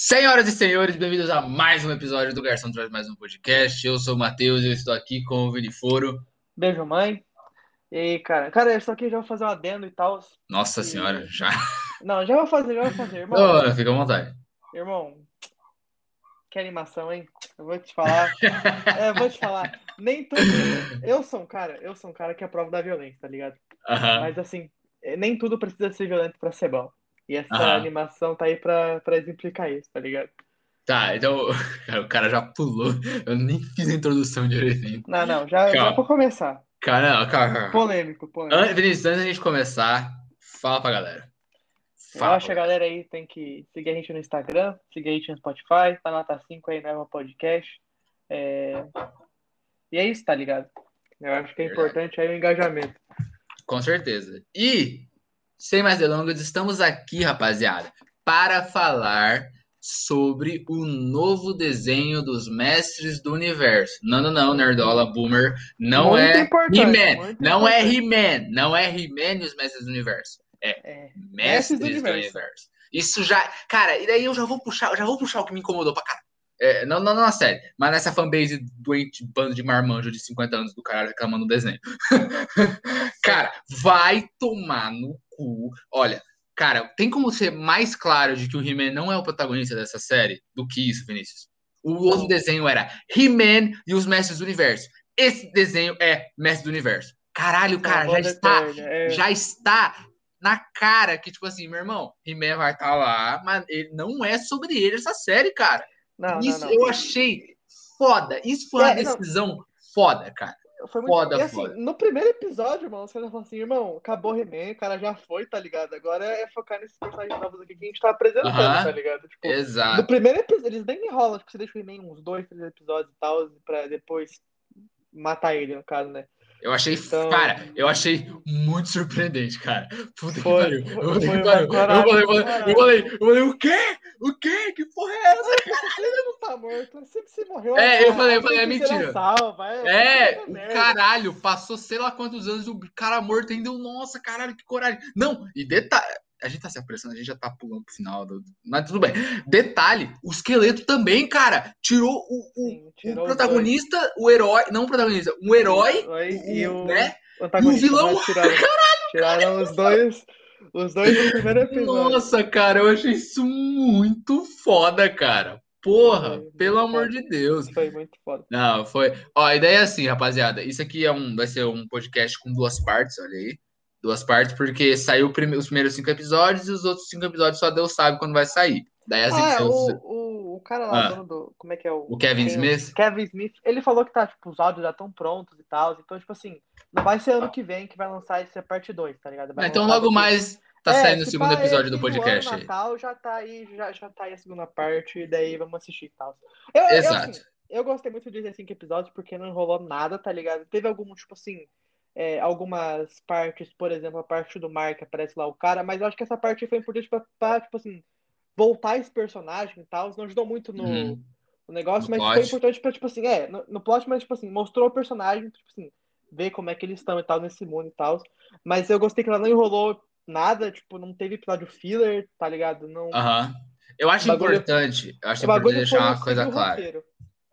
Senhoras e senhores, bem-vindos a mais um episódio do Garçom Traz Mais Um Podcast. Eu sou o Matheus e eu estou aqui com o Vini Foro. Beijo, mãe. E aí, cara? Cara, eu estou aqui já vou fazer um adendo e tal. Nossa E- senhora, já. Não, já vou fazer, já vou fazer, irmão. Ô, fica à vontade. Irmão, que animação, hein? Eu vou te falar. É, eu vou te falar. Nem todo. Eu sou um cara, eu sou um cara que aprova da violência, tá ligado? Aham. Mas assim, é, nem tudo precisa ser violento pra ser bom. E essa Aham. animação tá aí pra, pra exemplificar isso, tá ligado? Tá, então cara, o cara já pulou. Eu nem fiz a introdução direitinho. Não, não, já, já Calma. vou começar. Cara, não, calma, calma. Polêmico, polêmico. An- Vinícius, antes da gente começar, fala pra galera. Eu Fala. acho que a galera aí tem que seguir a gente no Instagram, seguir a gente no Spotify, tá nota 5 aí no Apple Podcast. É... E é isso, tá ligado? Eu acho que é Verdade. importante aí o engajamento. Com certeza. E, sem mais delongas, estamos aqui, rapaziada, para falar sobre o novo desenho dos Mestres do Universo. Não, não, não, Nerdola Boomer. Não Muito é He-Man. Não é. He-Man. Não é He-Man e os Mestres do Universo. É. Mestres do Universo. Isso já. Cara, e daí eu já vou puxar, já vou puxar o que me incomodou pra caralho. É, não, não, não na série, mas nessa fanbase doente bando de marmanjo de 50 anos do caralho reclamando do desenho. cara, vai tomar no cu. Olha, cara, tem como ser mais claro de que o He-Man não é o protagonista dessa série do que isso, Vinícius? O outro desenho era He-Man e os Mestres do Universo. Esse desenho é Mestre do Universo. Caralho, cara, já está é. já está na cara que, tipo assim, meu irmão, He-Man vai estar lá, mas ele não é sobre ele essa série, cara. Não, Isso não, não. eu achei foda. Isso foi uma É, decisão foda, cara. Foi muito... foda, e assim, foda. no primeiro episódio, irmão, os caras falam assim, irmão, acabou o He-Man, o cara já foi, tá ligado? Agora é focar nesses personagens novos aqui que a gente tá apresentando, Aham. tá ligado? Tipo, Exato. No primeiro episódio, eles nem enrolam, tipo, você deixa o He-Man uns dois, três episódios e tal, pra depois matar ele, no caso, né? Eu achei, Então- cara, eu achei muito surpreendente, cara. Puta que Foi, pariu. foi, Puta que pariu. Eu falei, eu falei, eu falei, eu falei, o quê? O quê? Que porra é essa? Ele não tá morto, sempre se morreu. É, eu falei, eu falei, é mentira. Salva, é, É, o caralho, passou sei lá quantos anos e o cara morto ainda. Nossa, caralho, que coragem. Não, e detalhe, a gente tá se apressando, a gente já tá pulando pro final, do, mas tudo bem. Detalhe, o esqueleto também, cara, tirou o, o, Sim, o tirou os protagonista, o herói, não o protagonista, um herói, dois. o- e o, né? o e o vilão. Tiraram, tiraram os dois, os dois do primeiro episódio. Nossa, cara, eu achei isso muito foda, cara. Porra, Foi pelo amor foda. de Deus. Foi muito foda. Não, foi. Ó, a ideia é assim, rapaziada. Isso aqui é um, vai ser um podcast com duas partes, olha aí. Duas partes, porque saiu prime- os primeiros cinco episódios e os outros cinco episódios só Deus sabe quando vai sair. Daí as Ah, edições- o, o, o cara lá, Ah. dono do. Como é que é o. O Kevin Smith? Kevin Smith, ele falou que tá, tipo, os áudios já estão prontos e tal. Então, tipo assim, não vai ser ano que vem que vai lançar essa parte 2, tá ligado? Vai Ah, então logo mais tá É, saindo o se segundo pá, episódio é do ano, podcast aí. Natal já tá aí, já, já tá aí a segunda parte, e daí vamos assistir e tal. Eu, eu, Exato. assim, eu gostei muito de 15 episódios porque não enrolou nada, tá ligado? Teve algum, tipo assim, é, algumas partes, por exemplo, a parte do Mark aparece lá o cara, mas eu acho que essa parte foi importante pra, pra, tipo assim, voltar esse personagem e tal. Não ajudou muito no, Uhum. no negócio, No mas foi plot. importante pra, tipo assim, é, no, no plot, mas, tipo assim, mostrou o personagem, tipo assim, ver como é que eles estão e tal nesse mundo e tal. Mas eu gostei que ela não enrolou nada, tipo, não teve episódio filler, tá ligado? Não. Aham. Eu acho bagulho- importante, eu acho importante deixar foi uma coisa clara. roteiro.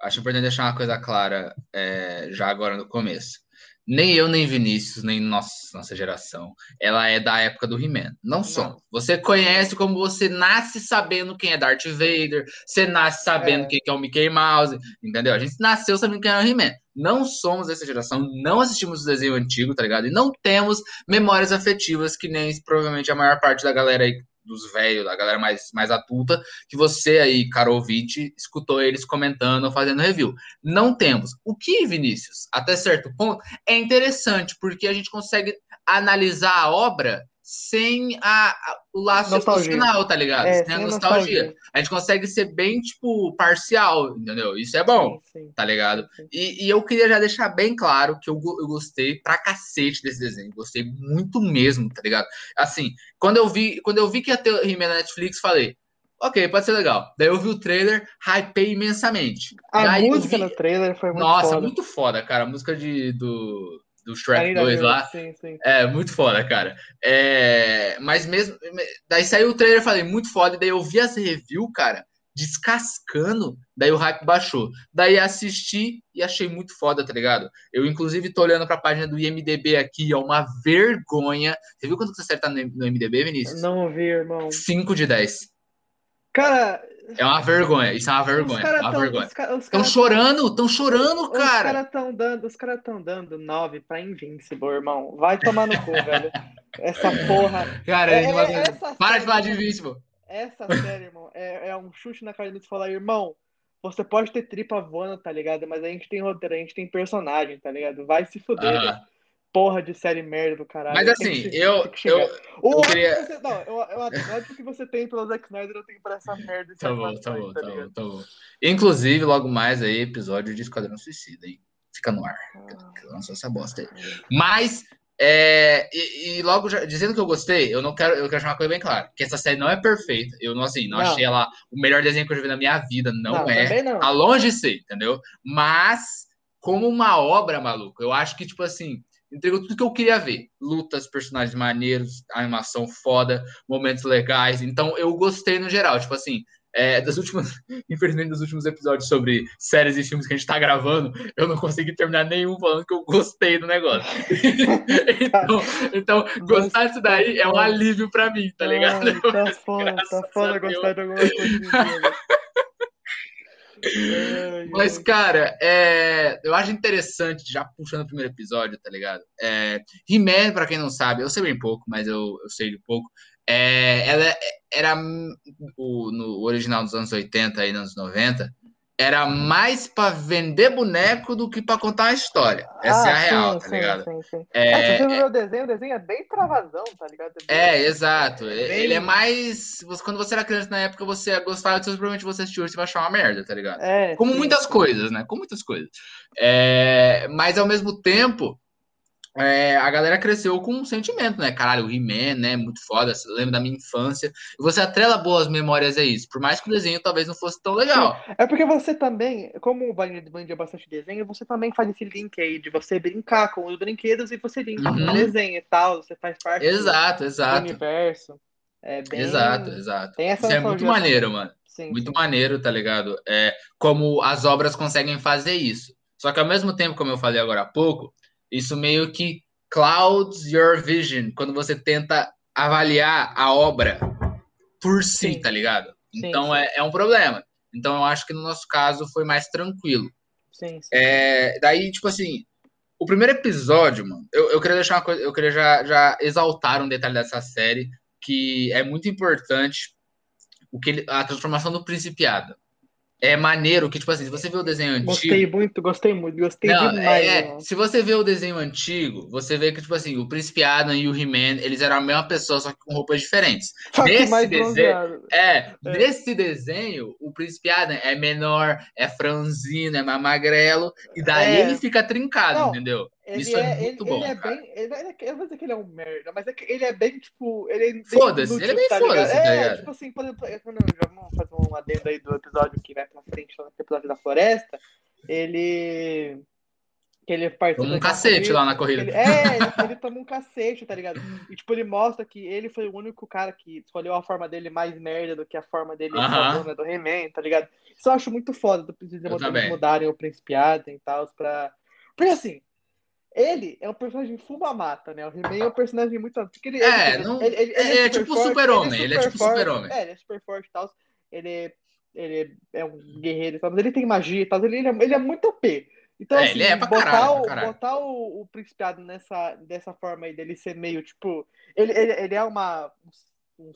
Acho importante deixar uma coisa clara é, já agora no começo. Nem eu, nem Vinícius, nem nossa, nossa geração, ela é da época do He-Man. Não somos. Você conhece como você nasce sabendo quem é Darth Vader, você nasce sabendo É. quem que é o Mickey Mouse, entendeu? A gente nasceu sabendo quem era o He-Man. Não somos dessa geração, não assistimos o desenho antigo, tá ligado? E não temos memórias afetivas que nem provavelmente a maior parte da galera aí, dos velhos, da galera mais, mais adulta, que você aí, caro ouvinte, escutou eles comentando, fazendo review. Não temos. O que, Vinícius, até certo ponto, é interessante, porque a gente consegue analisar a obra sem a, a- o laço Nostalgia. emocional, tá ligado? É, sem a nostalgia. nostalgia. A gente consegue ser bem, tipo, parcial, entendeu? Isso é bom, Sim, sim, tá ligado? sim. E, e eu queria já deixar bem claro que eu, eu gostei pra cacete desse desenho. Gostei muito mesmo, tá ligado? Assim, quando eu vi, quando eu vi que ia ter o He-Man na Netflix, falei, ok, pode ser legal. Daí eu vi o trailer, hypei imensamente. A Daí música vi- no trailer foi muito Nossa, foda. muito foda, cara. A música de, do, do Shrek Ainda 2 viu? lá. Sim, sim. É, muito foda, cara. É, mas mesmo. Daí saiu o trailer, falei, muito foda. E daí eu vi essa review, cara. descascando, daí o hype baixou. Daí assisti e achei muito foda, tá ligado? Eu, inclusive, tô olhando pra página do IMDB aqui, é uma vergonha. Você viu quanto você acerta no IMDB, Vinícius? Não vi, irmão. 5 de 10. Cara. É uma vergonha, isso é uma vergonha. É uma tão, vergonha. Estão cara chorando, estão chorando, cara. Os caras estão dando, os caras estão dando 9 pra Invincible, irmão. Vai tomar no cu, velho. Essa porra. Cara, é, é, para de falar de Invincible. Essa série, irmão, é, é um chute na cara de falar, irmão, você pode ter tripa voando, tá ligado? Mas a gente tem roteiro, a gente tem personagem, tá ligado? Vai se fuder, -huh. Porra de série merda do caralho. Mas assim, que, eu. eu, eu queria... Você, não, eu, eu adoro que você tem pelo Zack Snyder, eu tenho pra essa merda. Tá bom, tá bom, tá, tá bom, tá bom. Inclusive, logo mais aí, episódio de Esquadrão Suicida, hein? Fica no ar. Ah. Lançou essa bosta aí. Mas é, e, e, logo já, dizendo que eu gostei, eu não quero, eu quero chamar uma coisa bem clara, que essa série não é perfeita. Eu não assim, não, não. achei ela o melhor desenho que eu já vi na minha vida, não, não é. Não. Tá longe de ser, entendeu? Mas como uma obra, maluco, eu acho que tipo assim, entregou tudo que eu queria ver. Lutas, personagens maneiros, animação foda, momentos legais. Então eu gostei no geral, tipo assim, é, das últimas, infelizmente, dos últimos episódios sobre séries e filmes que a gente tá gravando, eu não consegui terminar nenhum falando que eu gostei do negócio. então, então gostar disso daí é um alívio pra mim, tá ligado? Ai, tá foda, tá foda gostar de alguma coisa. Mas, cara, é, eu acho interessante, já puxando o primeiro episódio, tá ligado? É, He-Man, pra quem não sabe, eu sei bem pouco, mas eu, eu sei de pouco. É, ela era o, no original dos anos 80 e anos 90, era mais para vender boneco do que para contar uma história. Essa ah, é a sim, real, tá sim, ligado? Sim, sim. É, é, ver o desenho, o desenho é bem travazão, tá ligado? É, é exato. É bem... Ele é mais. Quando você era criança na época, você gostava disso, provavelmente você assistiu, você vai achar uma merda, tá ligado? É, Como muitas coisas, né? Como muitas coisas. É, mas ao mesmo tempo, é, a galera cresceu com um sentimento, né? Caralho, o He-Man, né? Muito foda, lembra da minha infância. E você atrela boas memórias a isso, por mais que o desenho talvez não fosse tão legal. Sim. É porque você também, como o Wagner vendia bastante desenho, você também faz esse link aí de você brincar com os brinquedos e você linka uhum. com o desenho e tal, você faz parte exato, do, exato. do universo. É bem... Exato, exato. Tem essa Isso é muito maneiro, mano. Sim, muito sim. maneiro, tá ligado? É, como as obras conseguem fazer isso. Só que ao mesmo tempo, como eu falei agora há pouco, isso meio que clouds your vision quando você tenta avaliar a obra por si, sim. tá ligado? Sim, então sim. É, é um problema. Então eu acho que no nosso caso foi mais tranquilo. Sim, sim. É, daí, tipo assim, o primeiro episódio, mano, eu, eu queria deixar uma coisa, eu queria já, já exaltar um detalhe dessa série que é muito importante, o que ele, a transformação do principiado é maneiro que, tipo assim, se você vê o desenho antigo. Gostei muito, gostei muito, gostei não, demais. É, se você vê o desenho antigo, você vê que, tipo assim, o Príncipe Adam e o He-Man, eles eram a mesma pessoa, só que com roupas diferentes. Só nesse desenho. É, é, nesse desenho, o Príncipe Adam é menor, é franzino, é mais magrelo, e daí é. ele fica trincado, não, entendeu? Ele Isso é, é muito ele, bom. Ele é cara. bem. Ele, é, eu vou dizer que ele é um merda, mas é que ele é bem, tipo. Ele é foda-se, ele é bem tá foda-se, tá ligado? É, tipo assim, por exemplo, vamos fazer um adendo aí do episódio que vai pra frente, no episódio da floresta, ele. Que ele participa. Toma um cacete corrida, lá na corrida. Ele, é, ele, ele toma um cacete, tá ligado? E, tipo, ele mostra que ele foi o único cara que escolheu a forma dele mais merda do que a forma dele uh -huh. do He-Man, tá ligado? Isso eu acho muito foda do Príncipe mudarem o Príncipe Adam e tal, pra. Porque assim, ele é um personagem fuma-mata, né? O He-Man é um personagem muito. Porque ele, é, ele, não, ele, ele, ele é, é, tipo super-homem. Ele é super tipo super-homem. É, ele é super forte e tal. Ele, ele é um guerreiro e tal, mas ele tem magia e tal. Ele, ele, é, ele é muito OP. Então, é, assim, é botar, caralho, o, botar o, o Principiado nessa, dessa forma aí dele ser meio, tipo. Ele, ele, ele é uma, um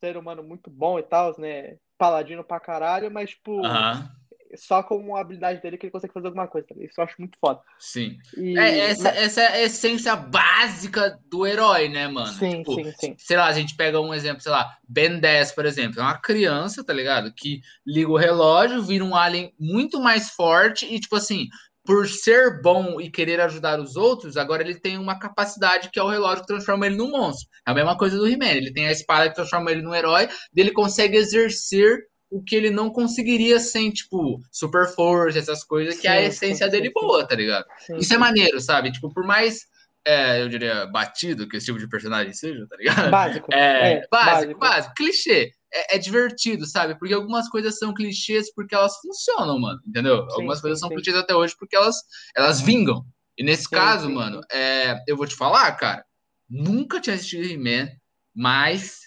ser humano muito bom e tal, né? Paladino pra caralho, mas, tipo. Uh -huh só com a habilidade dele que ele consegue fazer alguma coisa. Isso eu acho muito foda. Sim. E... É, essa, essa é a essência básica do herói, né, mano? Sim, tipo, sim, sim. Sei lá, a gente pega um exemplo, sei lá, Ben 10, por exemplo. É uma criança, tá ligado? Que liga o relógio, vira um alien muito mais forte e, tipo assim, por ser bom e querer ajudar os outros, agora ele tem uma capacidade que é o relógio que transforma ele num monstro. É a mesma coisa do He-Man. Ele tem a espada que transforma ele num herói, ele consegue exercer o que ele não conseguiria sem, tipo, super força, essas coisas, sim, que é a essência sim, dele sim, boa, tá ligado? Isso é maneiro, sabe? Tipo, por mais, é, eu diria, batido que esse tipo de personagem seja, tá ligado? Básico. É, é básico, básico, básico, clichê. é, é, divertido, sabe? Porque algumas coisas são clichês porque elas funcionam, mano. Entendeu? Algumas coisas são clichês até hoje porque elas, elas vingam. E nesse caso, mano, é, eu vou te falar, cara. Nunca tinha assistido He-Man, mas,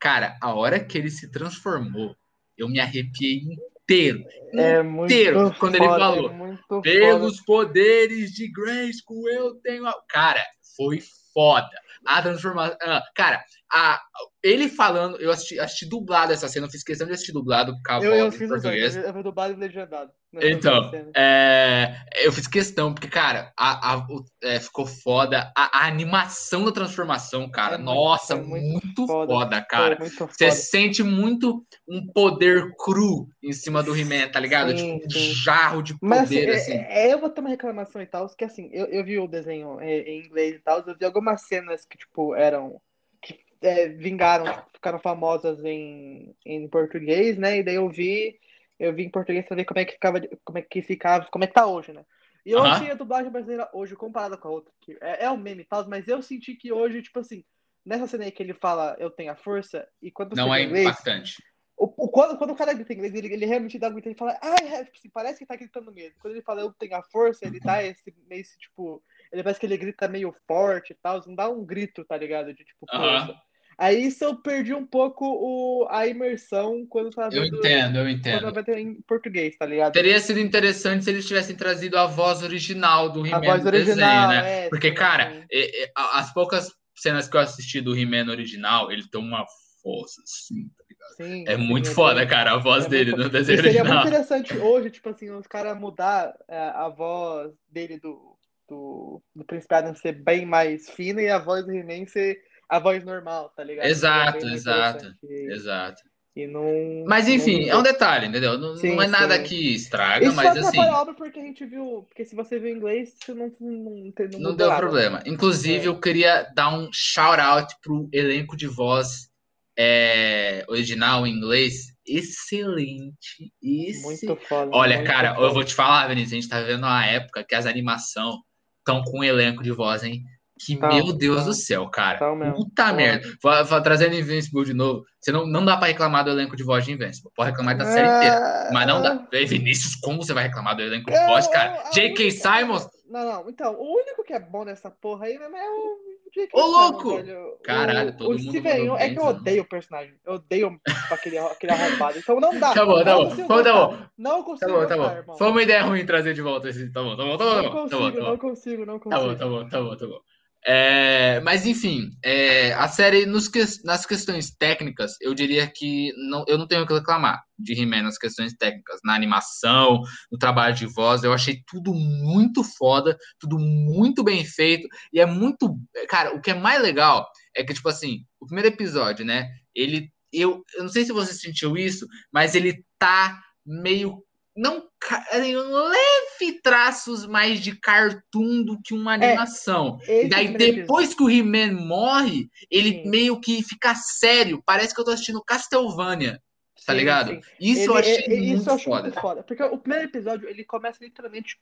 cara, a hora que ele se transformou, eu me arrepiei inteiro. É muito inteiro quando ele foda, falou, É muito foda. Pelos poderes de Grayskull, eu tenho. A... Cara, foi foda. A transformação. ah, cara, a... ele falando. Eu assisti, assisti dublado essa cena, eu fiz questão de assistir dublado com a Eu, eu fiz os dois, português. eu dublado e legendado. nessa Então, é, eu fiz questão, porque, cara, a, a- o- é, ficou foda. A, a animação da transformação, cara, É muito- nossa, é muito muito, foda. foda, cara. muito Você foda. sente muito um poder cru em cima do He-Man, tá ligado? Sim, tipo, um sim. jarro de Mas assim, poder, é- assim. é- eu vou ter uma reclamação e tal, que assim, eu, eu vi o desenho é, em inglês e tal, eu vi algumas cenas que, tipo, eram. É, vingaram, tipo, ficaram famosas em, em português, né? E daí eu vi, eu vi em português pra ver como é que ficava, como é que ficava, como é que tá hoje, né? E eu Aham. achei a dublagem brasileira hoje, comparada com a outra, que é, é um meme e tal, mas eu senti que hoje, tipo assim, nessa cena aí que ele fala eu tenho a força, e quando Não você é inglês, impactante. o, o- quando, quando o cara grita em inglês, ele, ele realmente dá um grito, ele fala, ah, é", tipo assim, parece que tá gritando mesmo. Quando ele fala eu tenho a força, ele dá esse, esse tipo, ele parece que ele grita meio forte e tal, não dá um grito, tá ligado? De tipo, força. Aí isso eu perdi um pouco o, a imersão quando eu tava Eu vendo, entendo, eu quando eu entendo. tava vendo em português, tá ligado? Teria sido interessante se eles tivessem trazido a voz original do A He-Man voz no desenho, original, né? é, Porque, sim, cara, é- é, a- as poucas cenas que eu assisti do He-Man original, ele tem uma força, assim, tá ligado? Sim, É sim, muito foda, cara, a voz é dele muito no desenho seria muito original. interessante hoje, tipo assim, os caras mudar é, a voz dele do, do, do Príncipe Adam ser bem mais fina e a voz do He-Man ser a voz normal, tá ligado? Exato, bem exato. E, exato. e não. Mas não enfim, é vingou. um detalhe, entendeu? Não, Sim, não é nada sim. que estraga, Isso mas assim, a obra porque a gente viu. Porque se você viu inglês, isso não, não, não, não deu nada. problema. Inclusive, É. eu queria dar um shout out pro elenco de voz é, original em inglês. Excelente. Esse... Muito foda. Olha, muito cara, foda. eu vou te falar, Vinícius, a gente tá vivendo uma época que as animações estão com um elenco de voz, hein? Que, Tão, meu Deus tão. do céu, cara. Mesmo. Puta merda. Vou, vou trazendo Invincible de novo. Você não, não dá pra reclamar do elenco de voz de Invincible. Pode reclamar da série inteira. Mas não dá. Vinícius, como você vai reclamar do elenco de Ah. Voz, cara? J.K. Simons? Não, não. Então, o único que é bom nessa porra aí é o J.K. Ô, louco! velho. Caralho, todo o mundo Steven é que eu odeio o personagem. Eu odeio aquele, aquele arrombado. Então não dá. Tá bom, tá não bom. tá bom. Não Tá consigo bom, tá bom. Foi uma ideia ruim trazer de volta esse. Tá bom, tá bom, tá bom. Não Tá bom, tá consigo, tá não consigo, não Tá consigo. bom, tá bom, tá bom, tá bom. É, mas enfim, é, a série nos nas questões técnicas, eu diria que não, eu não tenho o que reclamar de He-Man nas questões técnicas, na animação, no trabalho de voz, eu achei tudo muito foda, tudo muito bem feito, e é muito. Cara, o que é mais legal é que, tipo assim, o primeiro episódio, né? Ele. Eu, eu não sei se você sentiu isso, mas ele tá meio. Não. assim, um leve traços mais de cartoon do que uma animação. Esse E daí, depois que o He-Man morre, ele Sim. meio que fica sério. Parece que eu tô assistindo Castlevania, tá Sim, ligado? sim. Isso eu Ele- achei é- é- muito isso eu acho foda. muito foda. Porque o primeiro episódio, ele começa literalmente.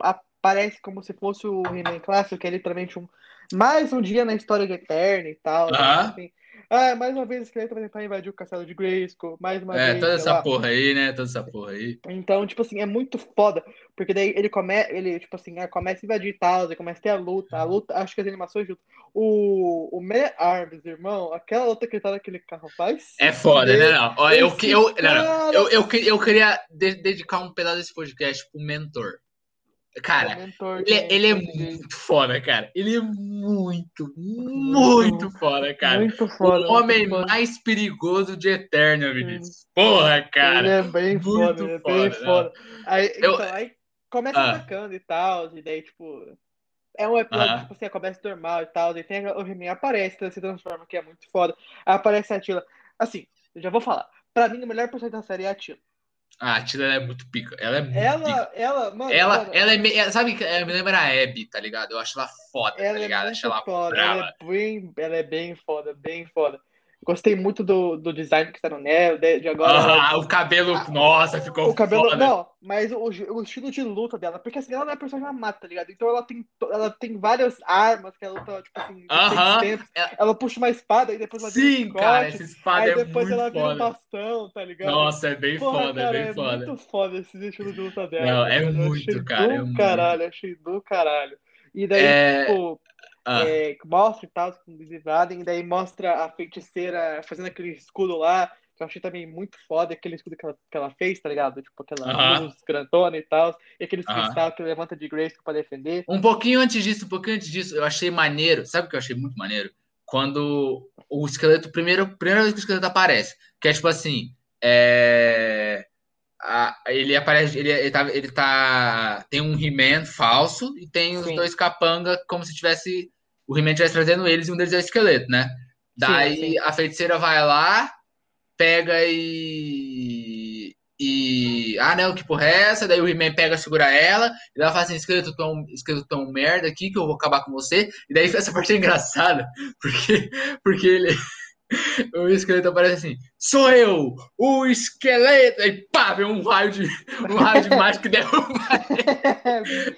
Aparece como se fosse o He-Man clássico, que é literalmente um. Mais um dia na história de Eterno e tal. né? Aham. Assim, ah, mais uma vez esqueleto vai tentar invadir o castelo de Grayskull. Mais uma É, vez. toda sei essa lá. porra aí, né? Toda essa porra aí. Então, tipo assim, é muito foda. Porque daí ele começa, ele, tipo assim, ah, começa a invadir tal, aí começa a ter a luta. A luta, acho que as animações junto. O, o Man Arms, irmão, aquela luta que ele tá naquele carro faz. É foda, né? Não, eu, eu, não, não, cara- eu, eu, eu queria de- dedicar um pedaço desse podcast pro mentor. Cara, mentor ele, é- de ele é português. muito foda, cara. Ele é muito, muito foda, cara. Muito foda. o homem foda. mais perigoso de Eternia, Vinícius. Porra, Ele cara. é bem muito foda, ele é foda, bem né? foda. Aí, Eu- então, aí começa Ah. atacando e tal, e daí, tipo. É um episódio, Aham. tipo assim, começa normal e tal, daí tem o He-Man aparece, se transforma, que é muito foda. Aí aparece a Tila. Assim, eu já vou falar. Pra mim, o melhor personagem da série é a Tila. Ah, a Tila ela é muito pica. Ela é muito pica. Ela, ela, mano, Ela, mano, ela é meio. ela- Sabe ela me lembra a Abby, tá ligado? Eu acho ela foda, ela tá é ligado? muito Acho ela foda. brava. Ela é, bem, ela é bem foda, bem foda. Gostei muito do, do design que está no Neo, de, de agora. Ah, o cabelo, nossa, ficou o cabelo, foda. não, mas o, o estilo de luta dela, porque assim, ela não é personagem mata, tá ligado? Então ela tem, ela tem várias armas que ela luta, tipo assim, Aham. tempos. Ela puxa uma espada e depois ela vira Sim, um cara, chicote, essa espada aí é depois muito ela vira um foda. bastão, tá ligado? Nossa, é bem Porra, foda, cara, é bem é foda. muito foda esse estilo de luta dela. Não, é muito, cara, Do é muito. caralho, achei do caralho. E daí, É, tipo, ah, é, mostra e tal, com e daí mostra a feiticeira fazendo aquele escudo lá, que eu achei também muito foda, aquele escudo que ela, que ela fez, tá ligado? Tipo, aquela luz grandona e tal, e aqueles Aham. cristal que levanta de Grace pra defender. Um pouquinho antes disso, um pouquinho antes disso, eu achei maneiro. Sabe o que eu achei muito maneiro? Quando o esqueleto, primeiro, primeira vez que o esqueleto aparece, que é tipo assim, é, a- ele aparece, ele, ele, tá, ele tá, tem um He-Man falso e tem os Sim. dois capanga como se tivesse, o He-Man estivesse trazendo eles e um deles é o esqueleto, né? Daí sim. a feiticeira vai lá, pega e. E. Ah, não, que porra é essa? Daí o He-Man pega, segura ela, e ela fala assim: esqueleto tão, esqueleto tão merda aqui que eu vou acabar com você. E daí essa parte é engraçada, porque, porque ele. O esqueleto aparece assim: sou eu, o esqueleto! Aí pá, vem um raio de, um raio de mágico que derruba.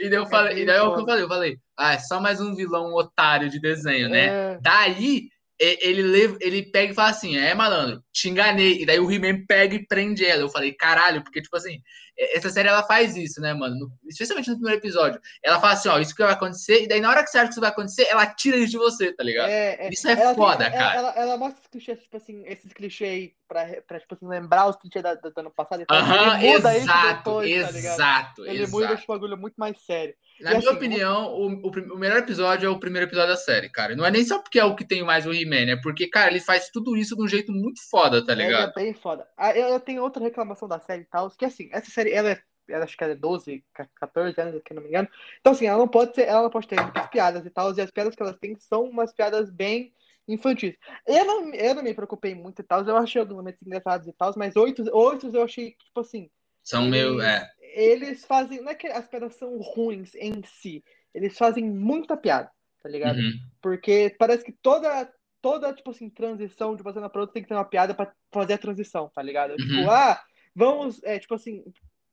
E daí eu falei, e daí é o que eu falei, eu falei, ah, é só mais um vilão otário de desenho, né? É, Daí e- ele, leva, ele pega e fala assim: é, malandro, te enganei. E daí o He-Man pega e prende ela. Eu falei, caralho, porque, tipo assim, e- essa série ela faz isso, né, mano? No- especialmente no primeiro episódio. Ela fala assim: ó, isso que vai acontecer. E daí na hora que você acha que isso vai acontecer, ela tira isso de você, tá ligado? é, é. Isso é Ela tem- foda, ela- cara. Ela, ela mostra esses clichês, tipo assim, esses clichês pra, pra tipo assim, lembrar os clichês da- do ano passado. Aham, ele muda exato, depois, tá ligado? exato, Ele exato. muda esse bagulho muito mais sério. Na E minha assim, opinião, o, o melhor episódio é o primeiro episódio da série, cara. Não é nem só porque é o que tem mais o He-Man, é porque, cara, ele faz tudo isso de um jeito muito foda, tá Ele ligado? é bem foda. Ah, eu, eu tenho outra reclamação da série e tal, que assim, essa série, ela é, ela acho que ela é 12, 14 anos, se não me engano. Então, assim, ela não pode ser, ela não pode ter muitas piadas e tal, e as piadas que elas têm são umas piadas bem infantis. Eu não, eu não me preocupei muito e tal, eu achei alguns momentos engraçados e tal, mas oito, oito eu achei, tipo assim, São meio. eles, É. eles fazem, não é que as piadas são ruins em si, eles fazem muita piada, tá ligado? Uhum. Porque parece que toda, toda, tipo assim, transição de uma cena pra outra tem que ter uma piada pra fazer a transição, tá ligado? Uhum. Tipo, ah, vamos, é, tipo assim,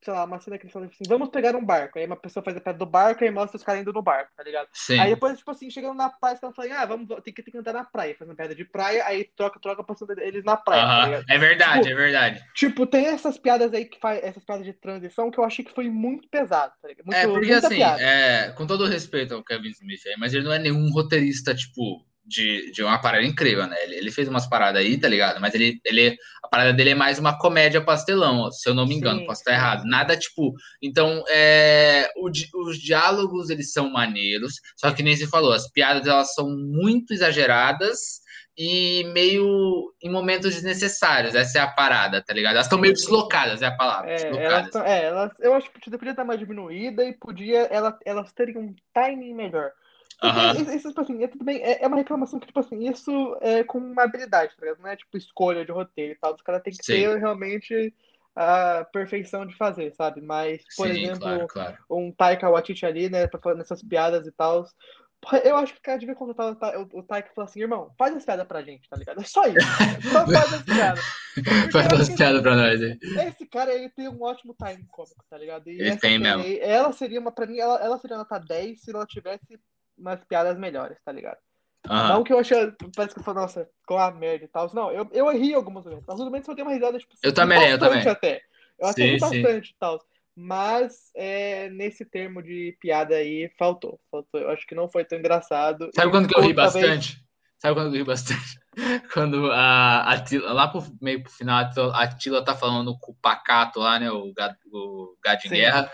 sei lá, uma cena que eles falam assim, vamos pegar um barco. Aí uma pessoa faz a piada do barco e mostra os caras indo no barco, tá ligado? Sim. Aí depois, tipo assim, chegando na praia, caras falam, ah, vamos, tem que, tem que andar na praia, faz uma piada de praia, aí troca, troca, passando eles na praia, tá Aham. ligado? É verdade, Tipo, é verdade. Tipo, tem essas piadas aí que faz, essas piadas de transição que eu achei que foi muito pesado, tá ligado? Muito, É, porque assim, é, com todo respeito ao Kevin Smith aí, mas ele não é nenhum roteirista, tipo, de, de uma parada incrível, né? Ele, ele fez umas paradas aí, tá ligado? Mas ele, ele, a parada dele é mais uma comédia pastelão, se eu não me engano, Sim, posso estar errado. Nada tipo. Então, é, o os diálogos, eles são maneiros, só que nem você falou, as piadas, elas são muito exageradas e meio em momentos desnecessários, essa é a parada, tá ligado? Elas estão meio deslocadas, é a palavra, É, elas, tão- é, elas, eu acho que podia dar mais diminuída e podia, ela, elas terem um timing melhor. Aham. isso, isso, tipo assim, é tudo bem, é, é uma reclamação que, tipo assim, isso é com uma habilidade, tá ligado? Não é tipo escolha de roteiro e tal. Os caras têm que Sim. ter realmente a perfeição de fazer, sabe? Mas, por Sim, exemplo, claro, claro. um Taika Waititi ali, né, pra fazer nessas piadas e tal. Eu acho que o cara devia contratar o, o, Taika e falar assim, irmão, faz as piadas pra gente, tá ligado? É só isso. Só faz as piadas. Faz eu acho umas que piadas pra nós aí. esse cara, ele tem um ótimo time cômico, tá ligado? E Ele tem série mesmo. ela seria uma, pra mim, ela, ela seria nota 10 se ela tivesse umas piadas melhores, tá ligado? Aham. Não que eu achei, parece que eu falei, nossa, ficou uma merda e tal. Não, eu, eu ri alguns momentos. Alguns momentos eu dei uma risada, tipo, Eu também, eu também. até. Eu até Sim, ri sim. bastante e tal. Mas é, nesse termo de piada aí, faltou. faltou. Eu acho que não foi tão engraçado. Sabe E quando que eu ri bastante? Sabe quando eu ri bastante? Quando a, a Tila, lá pro meio pro final, a Tila- a tá falando com o Pacato lá, né? O gato, o gato em Sim. guerra.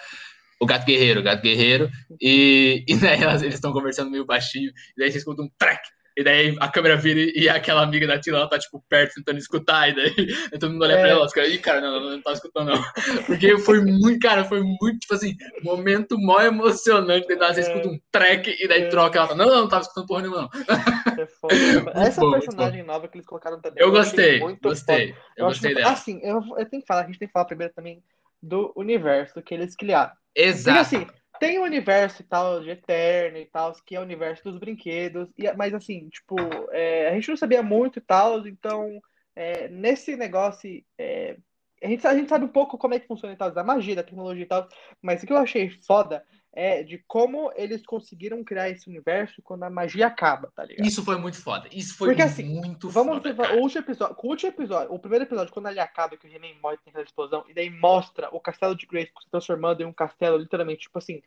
O gato guerreiro, o gato guerreiro. E, e daí elas- eles estão conversando meio baixinho. E daí você escuta um track. E daí a câmera vira e, aquela amiga da Tila, ela tá, tipo, perto, tentando escutar. E daí aí todo mundo olha pra É. ela, os caras, ih, cara, não, não, não tá escutando, não. Porque foi muito, cara, foi muito, tipo assim, momento mó emocionante. Daí você É. escuta um track e daí É. troca. Ela fala, não, não, não tava escutando porra nenhuma, não. É foda. Essa bom, personagem nova que eles colocaram também. Eu achei gostei, foda. gostei. Eu acho gostei muito- dela. Assim, eu, eu tenho que falar, a gente tem que falar primeiro também do universo que eles criaram. Porque Exato. assim, tem o universo e tal de Eterno e tal, que é o universo dos brinquedos, e, mas assim, tipo, é, a gente não sabia muito e tal, então é, nesse negócio, é, a, gente, a gente sabe um pouco como é que funciona e tal, da magia, da tecnologia e tal, mas o que eu achei foda é de como eles conseguiram criar esse universo quando a magia acaba, tá ligado? Isso foi muito foda. Isso foi Porque, assim, muito Vamos foda. cara. o último episódio. O último episódio, o primeiro episódio, quando ele acaba, que o He-Man morre tem aquela explosão, e daí mostra o castelo de Grayskull se transformando em um castelo, literalmente, tipo assim,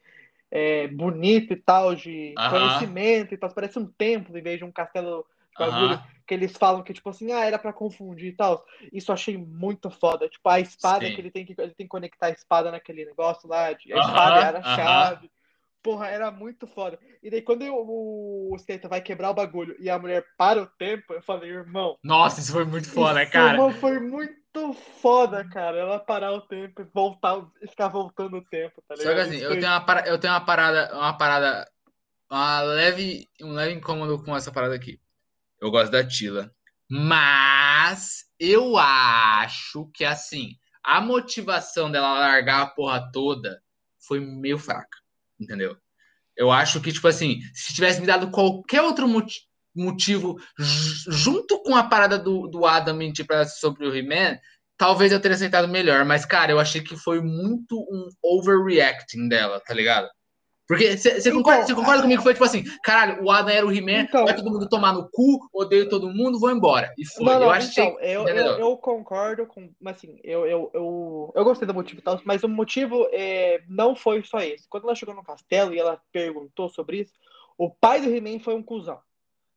é, bonito e tal, de Aham. conhecimento e tal. Parece um templo em vez de um castelo bagulho. Que eles falam que, tipo assim, ah, era pra confundir e tal. Isso eu achei muito foda. Tipo, a espada Sim. que ele tem que ele tem que conectar a espada naquele negócio lá. De, a espada era a chave. Porra, era muito foda. E daí, quando o, o Skeletor vai quebrar o bagulho e a mulher para o tempo, eu falei, irmão. Nossa, isso foi muito foda, cara. irmão, foi muito foda, cara. Ela parar o tempo e voltar, ficar voltando o tempo, tá Só ligado? que assim, Isso eu foi- tenho uma, para- eu tenho uma parada, uma parada, uma leve, um leve incômodo com essa parada aqui. Eu gosto da Tila. Mas eu acho que assim, a motivação dela largar a porra toda foi meio fraca, entendeu? Eu acho que, tipo assim, se tivesse me dado qualquer outro moti- motivo ju- junto com a parada do, do Adam mentir pra sobre o He-Man, talvez eu teria aceitado melhor. Mas, cara, eu achei que foi muito um overreacting dela, tá ligado? Porque você Então, concorda, cê concorda comigo que foi tipo assim, caralho, o Adam era o He-Man, Então- vai todo mundo tomar no cu, odeio todo mundo, vou embora. E foi. Não, não, eu achei. então, eu, eu, eu concordo com. Mas assim, eu, eu, eu, eu gostei do motivo e tal, mas o motivo é, não foi só esse. Quando ela chegou no castelo e ela perguntou sobre isso, o pai do He-Man foi um cuzão.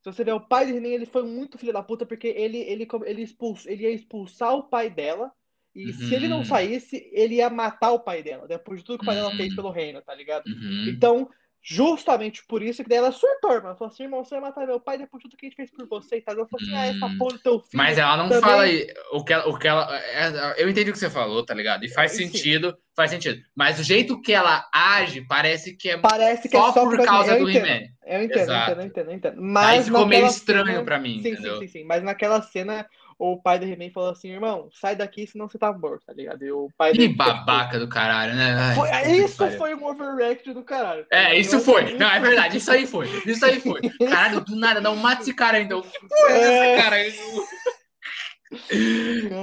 Se você ver o pai do He-Man, ele foi muito filho da puta, porque ele, ele, ele, expulso, ele ia expulsar o pai dela. E se ele não Uhum. saísse, ele ia matar o pai dela, depois de tudo que o pai dela Uhum. fez pelo reino, tá ligado? Uhum. Então, justamente por isso que daí ela surtou. Ela falou assim, irmão, você vai matar meu pai depois de tudo que a gente fez por você e tal. Ela falou assim, ah, essa porra do teu filho. Mas ela não também- fala aí o que ela, o que ela. é- Eu entendi o que você falou, tá ligado? E faz Sim. sentido, faz sentido. Mas o jeito que ela age parece que é Parece que só, é só por causa do. He-Man. Eu entendo, eu entendo, eu entendo, eu entendo. Aí Mas ficou meio estranho cena- pra mim, Sim, entendeu? sim, sim, sim. Mas naquela cena, o pai do He-Man falou assim, irmão, sai daqui, senão você tá morto, tá ligado? E o pai Que babaca do caralho, né? Ai, Foi, isso foi um overreact do caralho. tá É, isso foi. Não, é verdade, isso aí foi. Isso aí foi. Caralho, do nada, não mata esse cara então. É. esse cara aí.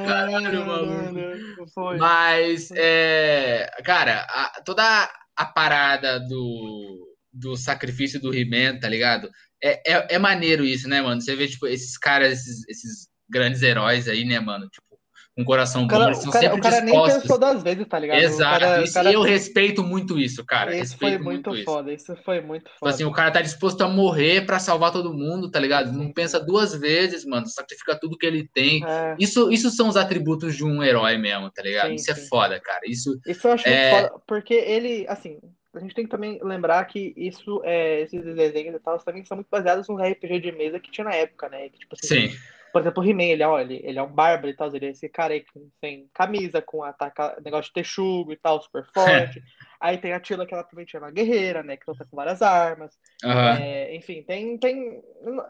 Caralho, maluco. mano, Foi. Mas, é, cara, a- toda a parada do, do sacrifício do He-Man, tá ligado? É, é, é maneiro isso, né, mano? Você vê, tipo, esses caras, esses, esses grandes heróis aí, né, mano? Tipo, com coração O bom, cara, eles o são cara, sempre o cara nem dispostos. pensou duas vezes, tá ligado? O Exato, cara- o isso, cara- e eu respeito muito isso, cara. Isso foi respeito muito, isso. foda, isso foi muito Tipo foda. assim, o cara tá disposto a morrer pra salvar todo mundo, tá ligado? Não pensa duas vezes, mano. Sacrifica tudo que ele tem. É, Isso, isso são os atributos de um herói mesmo, tá ligado? Sim, isso é sim. foda, cara. Isso. isso eu acho É. muito foda, porque ele, assim, a gente tem que também lembrar que isso, é, esses desenhos e tal, também são muito baseados nos RPG de mesa que tinha na época, né? Que, tipo assim, Sim. Por exemplo, o He-Man, ele, é, ó, ele, ele é um bárbaro e tal, ele é esse cara aí com- sem camisa, com ataca, negócio de texugo e tal, super forte. aí tem a Tila, que ela provavelmente é uma guerreira, né? Que luta com várias armas. Aham. É, enfim, tem, tem.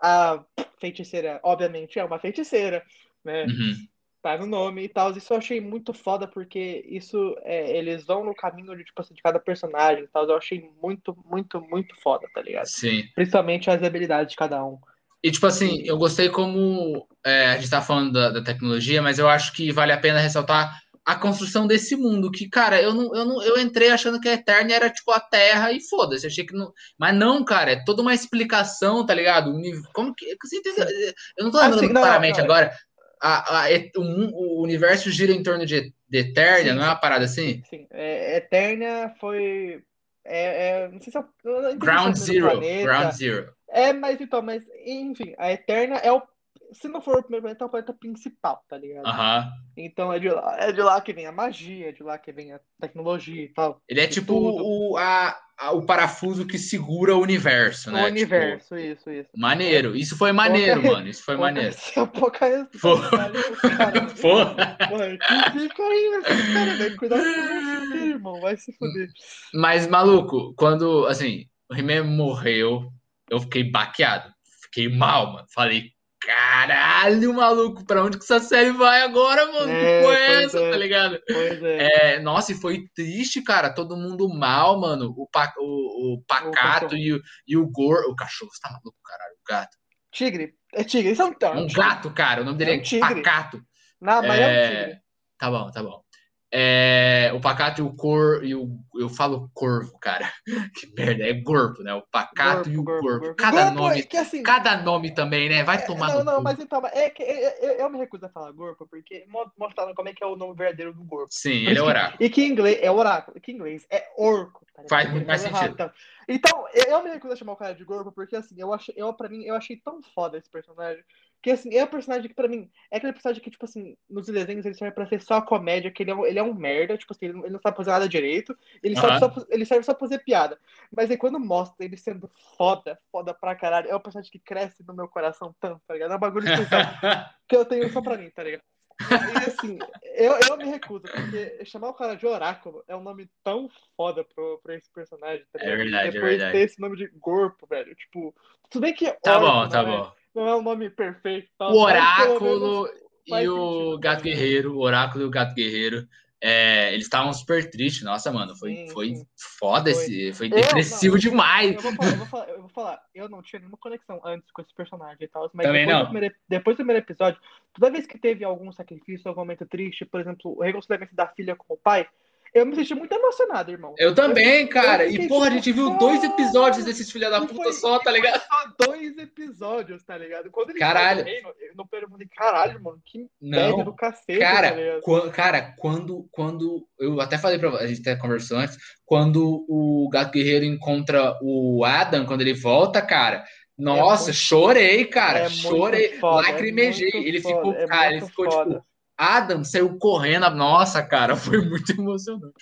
A feiticeira, obviamente, é uma feiticeira, né? Uhum. Tá no nome e tal. Isso eu achei muito foda, porque isso é, eles vão no caminho de, tipo assim, de cada personagem e tal. Eu achei muito, muito, muito foda, tá ligado? Sim. Principalmente as habilidades de cada um. E, tipo assim, eu gostei como é, a gente tá falando da, da tecnologia, mas eu acho que vale a pena ressaltar a construção desse mundo. Que, cara, eu não, eu não, eu entrei achando que a Eterna era tipo a Terra e foda-se. Achei que não. Mas não, cara, é toda uma explicação, tá ligado? Como que. Você entendeu? Eu não tô lembrando Assim, não, claramente não, agora. A, a, o, o universo gira em torno de, de Eterna, Sim, não é uma parada assim? Sim, é, Eternia foi. É, é, não sei se é, Ground é primeiro Zero. Ground Zero. É, mas então, mas enfim, a Eterna é o. Se não for o primeiro planeta, é o planeta principal, tá ligado? Aham. Então é de lá, é de lá que vem a magia, é de lá que vem a tecnologia e tal. Ele é tipo tudo. o, a, a- o parafuso que segura o universo, O né? universo, isso, isso. Tipo, maneiro. Isso foi maneiro, Porra, mano. Isso foi Porra, maneiro. caralho, caralho. Porra. Porra, que fica aí cara, velho. Cuidado com você, irmão. Vai se fuder. Mas, maluco, quando, assim, o He-Man morreu, eu fiquei baqueado. Fiquei mal, mano. Falei, caralho, maluco, pra onde que essa série vai agora, mano? É, que porra é essa, é. tá ligado? Pois é. É, nossa, e foi triste, cara. Todo mundo mal, mano. O, pa, o, o Pacato cachorro. e o, e o Gor. O cachorro, você tá maluco, caralho. O gato. Tigre. É tigre. Isso é um, É um gato, cara. O nome dele É é, um. Pacato. Não, mas é, um É, tigre. Tá bom, tá bom. É, o Pacato e o Cor. E o, eu falo corvo, cara. Que merda. É Gorpo, né? O Pacato e o Corvo. gorpo. Cada Gorpo, nome. é que assim, Cada nome também, né? Vai É, tomar não, no não, cu. mas então, é que eu, eu- eu me recuso a falar Gorpo, porque mo- mostraram como é que é o nome verdadeiro do Gorpo. Sim, ele é oráculo. E que em inglês é oráculo, que em inglês é orco. ligado? Faz muito mais sentido. errado, Então, então, eu, eu me recuso a chamar o cara de Gorpo, porque assim, eu achei, eu, pra mim, eu achei tão foda esse personagem. Que assim, é um personagem que pra mim, é aquele personagem que, tipo assim, nos desenhos ele serve pra ser só comédia, que ele é um, ele é um merda, tipo assim, ele não, sabe fazer nada direito, ele, serve Aham. só, ele serve só pra fazer piada. Mas aí quando mostra ele sendo foda, foda pra caralho, é um personagem que cresce no meu coração tanto, tá ligado? É um bagulho especial que eu tenho só pra mim, tá ligado? E assim, eu, eu me recuso, porque chamar o cara de Oráculo é um nome tão foda pro, pra esse personagem, tá É verdade, é Depois verdade. ter esse nome de Gorpo, velho. Tipo, tudo bem que Tá orco bom, tá não é- bom. não é um nome perfeito. tal, O mas Oráculo menos faz e o sentido, Gato tá ligado? Guerreiro, o Oráculo e o Gato Guerreiro, é, eles estavam super tristes. Nossa, mano, foi, Sim, foi sim. foda Foi. esse. Foi Eu, depressivo não, demais. Eu vou, falar, eu, vou falar, eu vou falar, eu não tinha nenhuma conexão antes com esse personagem e tal, mas Também depois, não. Do primeiro, depois do primeiro episódio, toda vez que teve algum sacrifício, algum momento triste, por exemplo, o reconciliamento da filha com o pai, eu me senti muito emocionado, irmão. Eu também, cara. fiquei E, porra, a gente viu dois "Foda!" episódios desses filha da puta foi- só, tá ligado? Só dois episódios, tá ligado? Quando ele Caralho. reino, eu não perguntei, caralho, mano, que média do Não. cacete, tá Cara, quan- cara, quando, quando. Eu até falei pra a gente até conversou antes. Quando o Gato Guerreiro encontra o Adam, quando ele volta, cara. Nossa, muito- chorei, cara. É chorei. foda, é lacrimejei. muito ele foda, ficou, é cara, ele ficou foda. tipo. Adam saiu correndo. Nossa, cara, foi muito emocionante.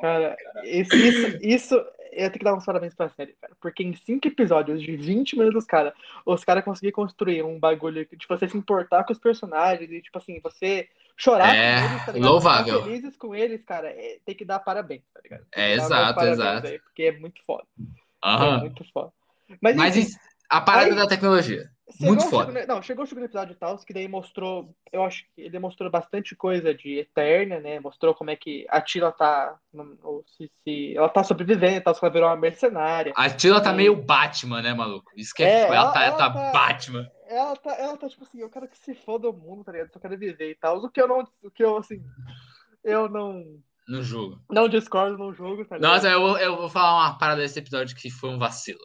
Cara, isso, isso, isso eu tenho que dar uns parabéns pra série, cara. Porque em cinco episódios de 20 minutos, cara, os caras conseguiram construir um bagulho de você se importar com os personagens e, tipo assim, você chorar É, com eles, tá ligado? louvável. Ficar felizes com eles, cara, é- tem que dar parabéns, tá ligado? É, exato, exato. aí, porque é muito foda. É Aham. muito foda. Mas, Mas enfim, a parada aí- da tecnologia. Chegou Muito foda. segundo- não, chegou o segundo episódio e tal, que daí mostrou, eu acho que ele mostrou bastante coisa de Eterna, né? Mostrou como é que a Tila tá, ou se, se ela tá sobrevivendo e tal, se ela virou uma mercenária. A Tila tá E- meio Batman, né, maluco? Isso que é, É, foda. ela, ela- tá, ela tá tá- Batman. Ela tá, ela tá tipo assim, eu quero que se foda o mundo, tá ligado? Só quero viver e tal. O que eu não, o que eu assim, eu não, No jogo. não discordo no jogo, tá ligado? Nossa, eu, eu vou falar uma parada desse episódio que foi um vacilo.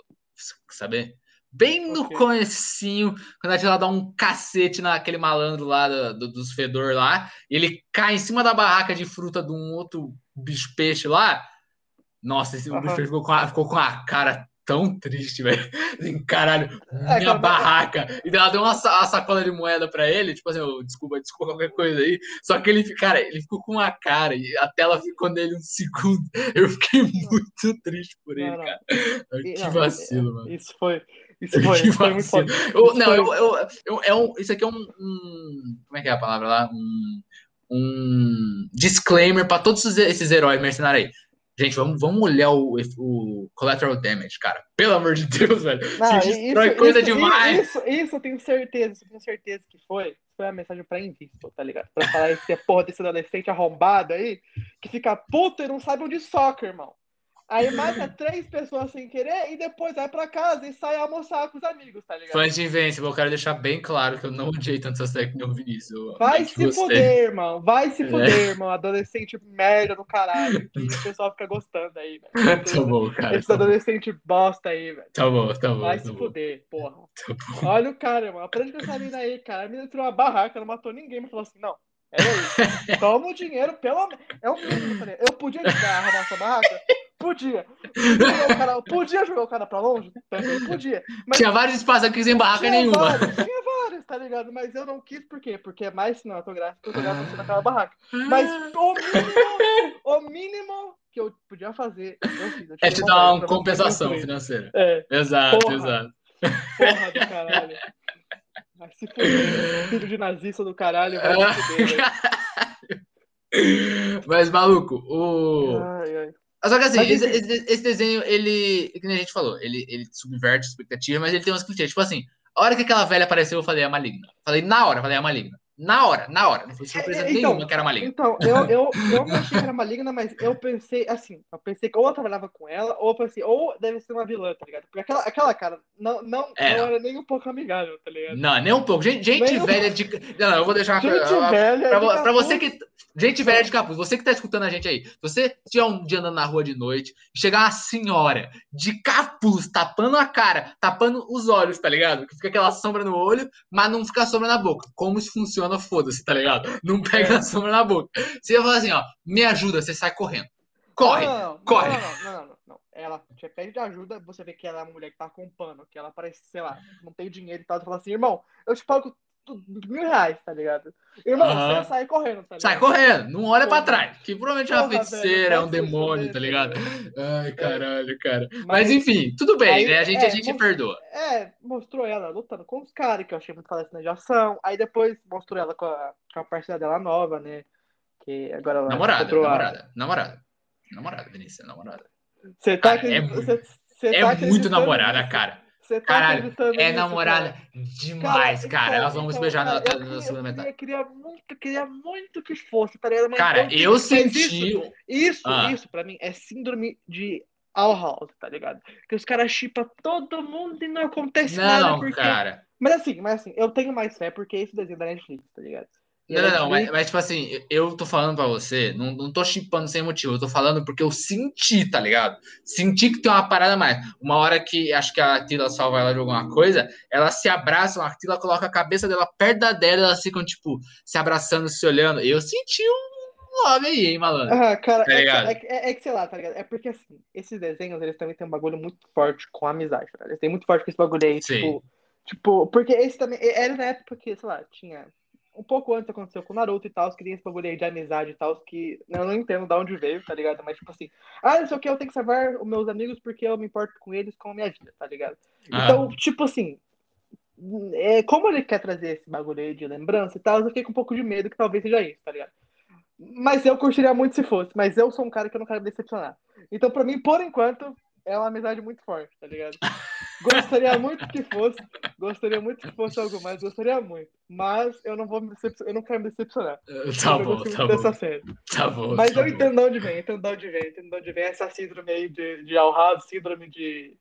Saber? Bem no Ok. comecinho, quando a Tila dá um cacete naquele malandro lá do, do- dos fedor lá, e ele cai em cima da barraca de fruta de um outro bicho peixe lá. Nossa, esse o bicho Aham. peixe ficou com, a, ficou com a cara tão triste, velho. Assim, caralho, É, minha mas- barraca. E ela deu uma, sa- uma sacola de moeda pra ele, tipo assim, desculpa, desculpa qualquer coisa aí. Só que ele, cara, ele ficou com uma cara e a tela ficou nele um segundo. Eu fiquei muito triste por ele, Não, não. cara. Que vacilo, mano. Isso foi, isso foi, isso foi muito vacilo. foda. Eu- Isso não, eu, eu, eu- é um, isso aqui é um, um- Como é que é a palavra lá? Um, um disclaimer pra todos esses- heróis mercenários aí. Gente, vamos, vamos olhar o, o Collateral Damage, cara. Pelo amor de Deus, velho. Não, e- destrói isso- coisa isso- demais. Isso, isso eu tenho certeza, isso eu tenho certeza que foi. Foi a mensagem pra Invisto, tá ligado? Pra falar esse porra desse adolescente arrombado aí, que fica puto e não sabe onde soca, irmão. Aí mata três pessoas sem querer e depois vai pra casa e sai almoçar com os amigos, tá ligado? Fãs de Invincible, eu quero deixar bem claro que eu não odiei tanto essa série que Vinícius. Eu Vai se gostei. fuder, irmão. Vai se É. fuder, irmão. Adolescente merda do caralho. Que o pessoal fica gostando aí, velho. Tá bom, cara. Esse Tá bom, adolescente bosta aí, velho. tá bom. Tá bom, Vai tá se bom, fuder, porra. tá bom. Olha o cara, mano. Aprende com essa mina aí, cara. A mina entrou uma barraca, não matou ninguém, mas falou assim: não, é aí. Toma o dinheiro, pelo menos. É o mínimo, tá ligado? Eu podia ajudar a arrumar essa barraca? Podia. Podia jogar o cara, podia jogar o cara pra longe? Também podia. Mas Tinha vários espaços aqui sem barraca nenhuma. vários, tinha vários, tá ligado? Mas eu não quis, por quê? Porque é mais cinematográfico eu jogar você naquela barraca. Mas o mínimo, o mínimo que eu podia fazer, eu fiz. Eu É te dar uma compensação financeira. É, Exato, Porra. exato. porra do caralho. Vai se fuder, filho de nazista do caralho, vai se fuder. Mas, maluco, o. Ai, ai. Só que assim, Mas, esse, esse- esse desenho, ele. Que nem a gente falou, ele, ele subverte a expectativa, mas ele tem umas clichês. Tipo assim, A hora que aquela velha apareceu, eu falei, é maligna. Falei, na hora, falei, é maligna. Na hora, na hora. Não foi surpresa É, então, nenhuma que era maligna. Então, eu, eu, eu não achei que era maligna, mas eu pensei, assim, eu pensei que ou eu trabalhava com ela, ou eu pensei, ou deve ser uma vilã, tá ligado? Porque aquela, aquela cara não, não, É, não era nem um pouco amigável, tá ligado? Não, nem um pouco. Gente, gente Nem um velha de. Não, eu vou deixar uma Gente velha Pra, pra você que. Gente velha de capuz, você que tá escutando a gente aí. Se você estiver um dia andando na rua de noite chegar uma senhora de capuz, tapando a cara, tapando os olhos, tá ligado? Que fica aquela sombra no olho, mas não fica a sombra na boca. Como isso funciona, foda-se, tá ligado? Não pega É. a sombra na boca. Você vai falar assim, ó, me ajuda, você sai correndo. Corre! Não, não, não, corre. Não, não, não, não. Ela te pede ajuda, você vê que ela é uma mulher que tá com pano, que ela parece, sei lá, não tem dinheiro e tal. Você fala assim, irmão, eu te pago mil reais, tá ligado? Irmão, Aham. você sai correndo, tá ligado? Sai correndo, não olha pra trás. Que provavelmente é uma Porra, feiticeira, velho, é um demônio, tá ligado? Ai, caralho, cara. Mas, Mas, enfim, tudo bem, aí, né? A gente, é, a gente mo- perdoa. É, mostrou ela lutando com os caras, que eu achei muito cena de ação. Aí depois mostrou ela com a, com a parceira dela nova, né? Que agora ela Namorada, a- namorada, namorada. Namorada, Vinícius, namorada. Você tá Cara, é acreditando- muito- você- você É tá muito namorada, cara. Você tá Caralho, é nisso, namorada cara? demais, cara. então, Elas vão se então, beijar na, cara, eu na queria- segunda eu metade. queria, queria muito, queria muito que fosse, tá ligado? Mas Cara, tenho- eu senti. Isso, isso, Ah. isso pra mim é síndrome de All House, tá ligado? Que os caras chipam todo mundo e não acontece nada Não, porque. cara. Mas assim, mas assim, eu tenho mais fé porque esse desenho da Netflix, tá ligado? E a Não, não, não, mas, mas, tipo assim, eu tô falando pra você, não, não tô chipando sem motivo, eu tô falando porque eu senti, tá ligado? Senti que tem uma parada mais. Uma hora que acho que a Tila salva ela de alguma coisa, elas se abraçam, a Tila coloca a cabeça dela perto da dela, elas ficam, tipo, se abraçando, se olhando. Eu senti um love aí, hein, malandro? Ah, cara, Tá é, que, é, é- é que sei lá, tá ligado? É porque assim, esses desenhos, eles também têm um bagulho muito forte com a amizade, tá? Eles têm muito forte com esse bagulho aí, Sim. tipo, tipo, porque esse também, era na época que, sei lá, tinha, um pouco antes aconteceu com o Naruto e tal, que tinha esse bagulho aí de amizade e tal, que eu não entendo de onde veio, tá ligado? Mas tipo assim, ah, não sei o que, eu tenho que salvar os meus amigos porque eu me importo com eles com a minha vida, tá ligado? Ah. Então, tipo assim, é, como ele quer trazer esse bagulho aí de lembrança e tal, eu fiquei com um pouco de medo que talvez seja isso, tá ligado? Mas eu curtiria muito se fosse, mas eu sou um cara que eu não quero me decepcionar. Então, pra mim, por enquanto, é uma amizade muito forte, tá ligado? Gostaria muito que fosse, gostaria muito que fosse algo mais, gostaria muito. Mas eu não vou me decepcionar, eu não quero me decepcionar. Tá eu bom, tá bom. série. Tá bom. Mas tá eu bom. entendo de onde vem, entendo de onde vem, entendo de onde vem essa síndrome aí de, de Al síndrome de,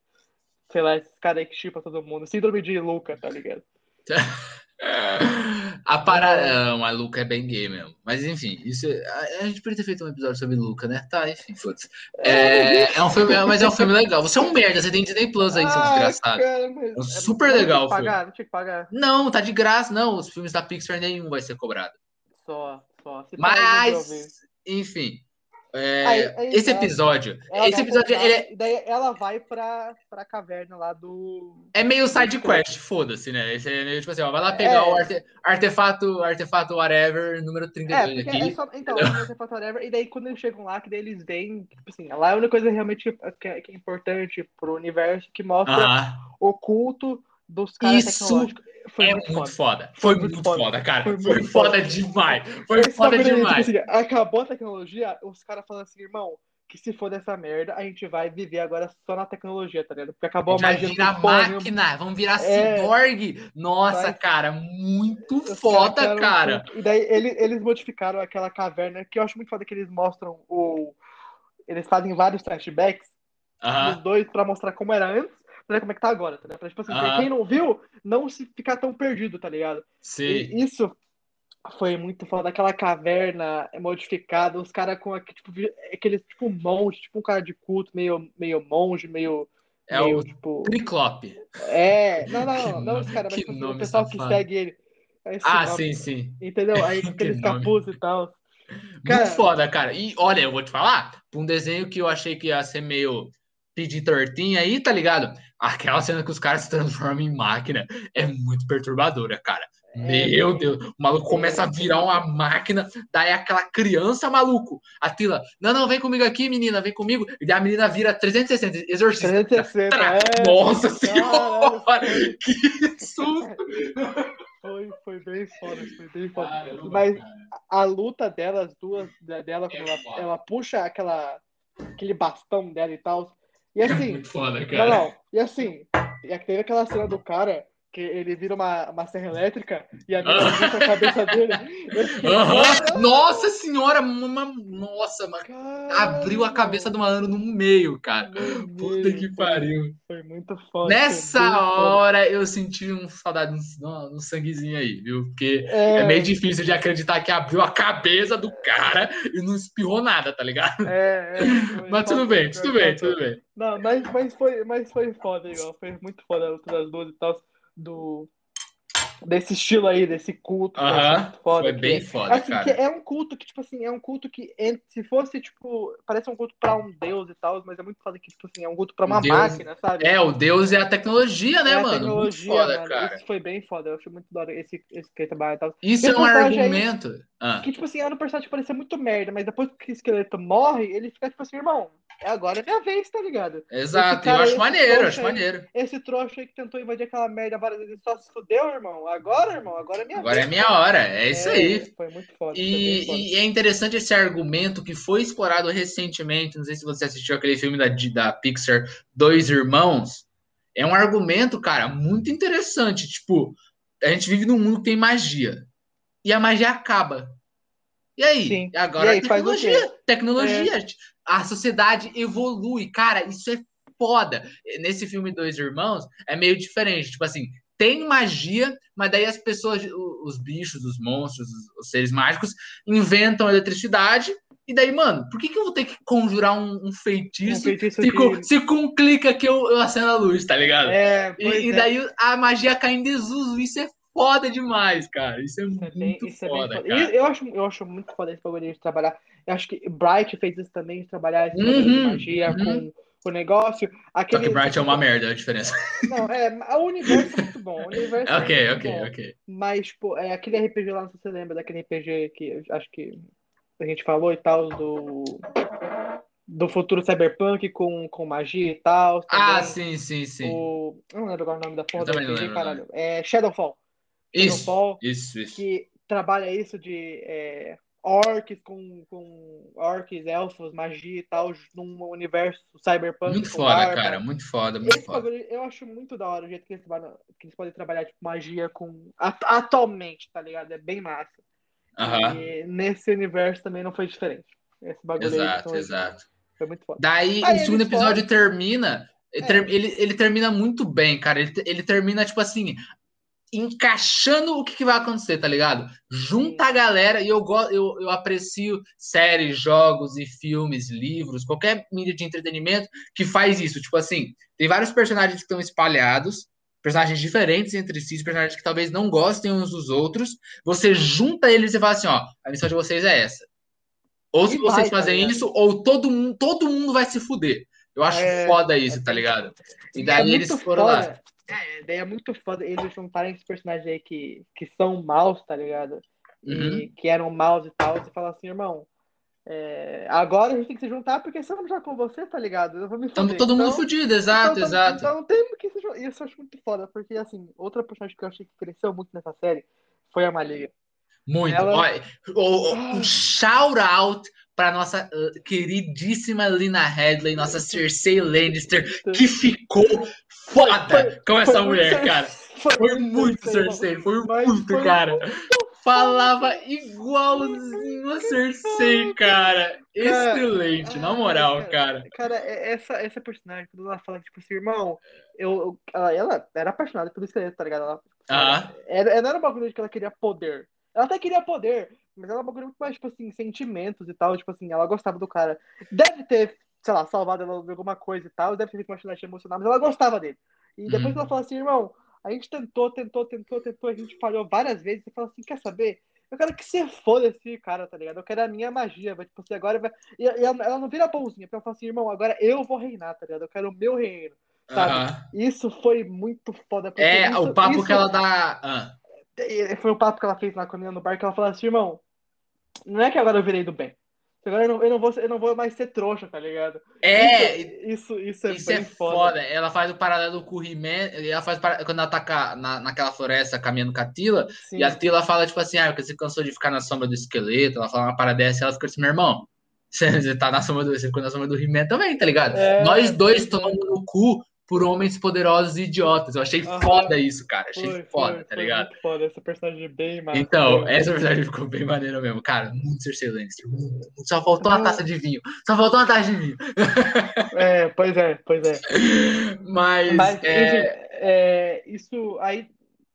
sei lá, esses caras aí que chipa todo mundo, síndrome de Luca, tá ligado? A parada. Mas Luca é bem gay mesmo. Mas enfim, isso é- a, gente poderia ter feito um episódio sobre Luca, né? Tá, enfim, foda-se. É, é um filme, é- mas é um filme legal. Você é um merda, você tem Disney Plus aí, seu Ah, desgraçado. cara, mas- É super legal o Tinha que pagar, não tinha que pagar. Não, tá de graça, não. Os filmes da Pixar nenhum vai ser cobrado. Só, só. Se. Mas, enfim. É, Aí- aí esse episódio. Esse episódio é, daí ela vai pra, pra caverna lá do. é meio side quest, foda-se, né? Esse é meio tipo assim, ó, vai lá pegar É. o arte- artefato, artefato whatever, número É, 32 porque aqui. é só. Então, não sei fato whatever, e daí quando eles chegam lá, que daí eles veem, tipo assim, lá é a única coisa realmente que é, que é importante pro universo que mostra o culto dos caras Isso tecnológicos. Foi é muito, muito foda. foda. Foi, muito muito foda. foda, cara. Foi Foi, foda, foda. demais. Foi Esse foda bagulho aí, demais. Tipo assim, acabou a tecnologia, os caras falam assim, irmão, que se for dessa merda, a gente vai viver agora só na tecnologia, tá ligado? Porque acabou a Vai magia virar máquina, vamos virar É. ciborgue. Nossa, Vai. cara, muito Os foda, cara. ficaram- E daí ele- eles modificaram aquela caverna, que eu acho muito foda que eles mostram o. Eles fazem vários flashbacks Aham. dos dois pra mostrar como era antes, ver como é que tá agora, tá ligado? Pra, tipo assim, Aham. quem não viu, não se ficar tão perdido, tá ligado? Sim. E isso foi muito foda, aquela caverna modificada, os caras com aquele, tipo, aquele tipo monge, tipo um cara de culto, meio, meio monge, meio. É meio, o tipo. Triclope. É, não, não, Que não, não esse cara, mas que tipo, assim, o pessoal que safado. segue ele. É esse Ah, nome, sim, sim. Entendeu? Aí com Que aqueles nome. capuz e tal. Cara- Muito foda, cara. E olha, eu vou te falar, um desenho que eu achei que ia ser meio PG-13 aí, tá ligado? Aquela cena que os caras se transformam em máquina é muito perturbadora, cara. É, Meu Deus, o maluco começa a virar uma máquina, daí aquela criança, maluco, a Tila, não, não, vem comigo aqui, menina, vem comigo, e daí a menina vira 360, exorcista. 360, Tra- é. Nossa senhora, que susto! Foi, foi bem foda, foi bem foda. Caramba, Mas cara. a luta delas duas, dela, quando É ela, foda. ela puxa aquela, aquele bastão dela e tal. E É assim, muito foda, não, cara. não, e assim, e teve aquela cena do cara que ele vira uma, uma serra elétrica e a mina vira a cabeça dele. Uhum. Nossa senhora, uma, nossa, mano. Abriu a cabeça do malandro no meio, cara. Puta que pariu. Foi muito foda. Nessa hora foda. eu senti um saudade no, no sanguezinho aí, viu? Porque é... é... meio difícil de acreditar que abriu a cabeça do cara e não espirrou nada, tá ligado? É, é. Mas tudo bem, tudo bem, tudo bem. Não, mas, mas, foi, mas foi foda, igual. Foi muito foda a luta das duas e tal do desse estilo aí, desse culto. Uh -huh. foda, Foi bem é, foda, assim, cara. é um culto que, tipo assim, é um culto que, se fosse, tipo, parece um culto pra um deus e tal, mas é muito foda que, tipo assim, é um culto pra uma deus, máquina, sabe? É, o deus é a tecnologia, né, é mano? A tecnologia, foda, mano. cara. Isso foi bem foda, eu acho muito da hora esse, esse que trabalha e tal. Isso é um argumento. Aí, ah. Que, tipo assim, era um personagem que parecia muito merda, mas depois que o esqueleto morre, ele fica, tipo assim, irmão, agora é minha vez, tá ligado? Exato, eu acho maneiro, acho aí, maneiro. Esse trouxa aí que tentou invadir aquela merda várias vezes só se fudeu, irmão. Agora, irmão, agora é minha agora vez. Agora é minha hora, é isso é, aí. Foi muito foda. E, foda. e, é interessante esse argumento que foi explorado recentemente. Não sei se você assistiu aquele filme da, da Pixar, Dois Irmãos. É um argumento, cara, muito interessante. Tipo, a gente vive num mundo que tem magia. E a magia acaba. E aí? Sim. Agora e aí, tecnologia. Tecnologia. É a sociedade evolui. Cara, isso é foda. Nesse filme Dois Irmãos, é meio diferente. Tipo assim, tem magia, mas daí as pessoas, os bichos, os monstros, os seres mágicos, inventam eletricidade. E daí, mano, por que, que eu vou ter que conjurar um, um feitiço, um feitiço se, com, se com um clica que eu, eu acendo a luz, tá ligado? É, e, e, daí é. a magia cai em desuso. Isso é foda demais, cara. Isso é isso muito é bem, isso foda, é cara. Eu acho, eu acho muito foda esse bagulho de trabalhar. Eu acho que Bright fez isso também, de trabalhar esse uhum, de magia uhum. com o negócio. Aquele, que Bright é uma merda, a diferença. Não, é, o universo é muito bom. O universo ok, é ok, bom. ok. Mas, tipo, é aquele RPG lá, não sei se você lembra, daquele RPG que acho que a gente falou e tal, do do futuro cyberpunk com, com magia e tal. Ah, sim, sim, sim. O... Não lembro agora o nome da porra do RPG, lembro, caralho. É Shadowfall. Isso, Shadowfall, isso, isso. Que trabalha isso de é, orcs com, com orcs, elfos, magia e tal, num universo cyberpunk. Muito foda, arma. cara, muito foda, muito Esse foda. Bagulho, eu acho muito da hora o jeito que eles, que eles podem trabalhar tipo, magia com. Atualmente, tá ligado? É bem massa. Uhum. E nesse universo também não foi diferente. Esse bagulho exato, exato. Foi muito foda. Daí Aí o segundo episódio termina. Ele, É. ele, ele termina muito bem, cara. Ele, ele termina, tipo assim, encaixando o que, que vai acontecer, tá ligado? Junta a galera e eu, eu, eu aprecio séries, jogos e filmes, livros, qualquer mídia de entretenimento que faz isso. Tipo assim, tem vários personagens que estão espalhados, personagens diferentes entre si, personagens que talvez não gostem uns dos outros. Você junta eles e fala assim: ó, a missão de vocês é essa. Ou se E vocês vai, tá fazem ligado? isso, ou todo mundo, todo mundo vai se fuder. Eu acho É, foda isso, é tá ligado? E E daí é eles foram lá. É, daí é muito foda eles juntarem esses personagens aí que, que são maus, tá ligado? E Uhum. que eram maus e tal, e falar assim, irmão, é, agora a gente tem que se juntar, porque se eu não jogar com você, tá ligado? Eu vou me Tamo fuder. todo mundo Então- fudido, exato, então, exato. Então tem que se juntar. Isso eu acho muito foda, porque assim, outra personagem que eu achei que cresceu muito nessa série foi a Malia. Muito. Ela- Olha, o, o- Ah. um shout out pra nossa uh, queridíssima Lina Headley, nossa Cersei Lannister, que ficou foda com essa Foi muito mulher, cara. Foi muito irmão. Cersei, foi muito, foi cara. Falava igualzinho a Cersei, cara. Excelente, na moral, cara. Cara, é- essa, essa personagem, quando ela fala, tipo assim, irmão, eu, ela, ela era apaixonada pelo esqueleto, tá ligado? Ela, Ah, era, ela era um bagulho que ela queria poder. Ela até queria poder, mas ela era um bagulho muito mais, tipo assim, sentimentos e tal. Tipo assim, ela gostava do cara. Deve ter, sei lá, salvado ela de alguma coisa e tal. Deve ter feito uma chantagem emocional, mas ela gostava dele. E depois Uhum. ela fala assim, irmão, a gente tentou, tentou, tentou, tentou, a gente falhou várias vezes. E fala assim, quer saber? Eu quero que você foda esse cara, tá ligado? Eu quero a minha magia, vai, tipo assim, agora vai. E, ela, ela não vira bonzinha, porque ela fala assim, irmão, agora eu vou reinar, tá ligado? Eu quero o meu reino, sabe? aham. Isso foi muito foda. É, isso- o papo isso- que ela dá. Ah, Foi o papo que ela fez lá com a menina no bar, que ela falou assim, irmão, não é que agora eu virei do bem. Agora eu não, eu não, vou, eu não vou mais ser trouxa, tá ligado? é, Isso, isso, isso é Isso bem é foda. foda. Ela faz o paralelo com o He-Man. Ela faz para- quando ela tá na, naquela floresta caminhando com a Tila. Sim. E a Tila fala, tipo assim, ah, porque você cansou de ficar na sombra do esqueleto. Ela fala uma parada dessa e ela fica assim, meu irmão. Você, tá na sombra do, você ficou na sombra do He-Man também, tá ligado? É, Nós dois é. tomamos no cu por homens poderosos e idiotas. Eu achei foda isso, cara. Achei Foi, foda, foi, tá foi ligado? foda. Essa personagem é bem massa. Então, essa personagem ficou bem maneira mesmo. Cara, muito Cersei Lannister. muito. Só faltou uma taça de vinho. Só faltou uma taça de vinho. É, pois é, pois é. Mas, Mas, é, enfim, é, isso aí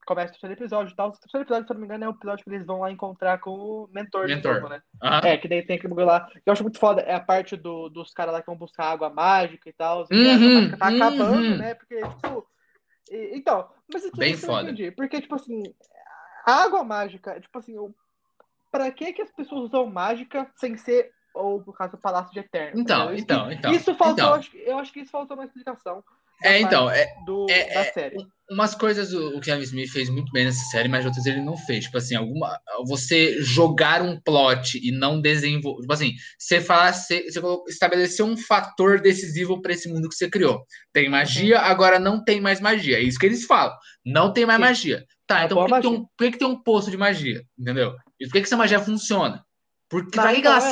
começa o terceiro episódio e tal. O terceiro episódio, se eu não me engano, é o episódio que eles vão lá encontrar com o mentor, Mentor. novo, né? aham. É, que daí tem aquele bagulho lá. Eu acho muito foda. É a parte do, dos caras lá que vão buscar água mágica e tal. E a água Uhum, tá uhum. acabando, né? Porque, tipo. e- então, mas isso, Bem isso eu foda. entendi. Porque, tipo assim, a água mágica, tipo assim, o- pra que que as pessoas usam mágica sem ser, ou por causa do Palácio de Eterno? Então, então, então. Isso faltou, então. eu, acho, que- eu acho que isso faltou uma explicação. É, então, é, do, é- da é- série. umas coisas o, o Kevin Smith fez muito bem nessa série, mas outras ele não fez. Tipo assim, alguma. Você jogar um plot e não desenvolver. Tipo assim, você falar, você, você estabelecer um fator decisivo para esse mundo que você criou. Tem magia, agora não tem mais magia. É isso que eles falam. Não tem mais Sim. magia. Tá, Uma então por que, um, por que, que tem um poço de magia? Entendeu? E por que, que essa magia funciona? Porque Não, pra que, que então, ela é-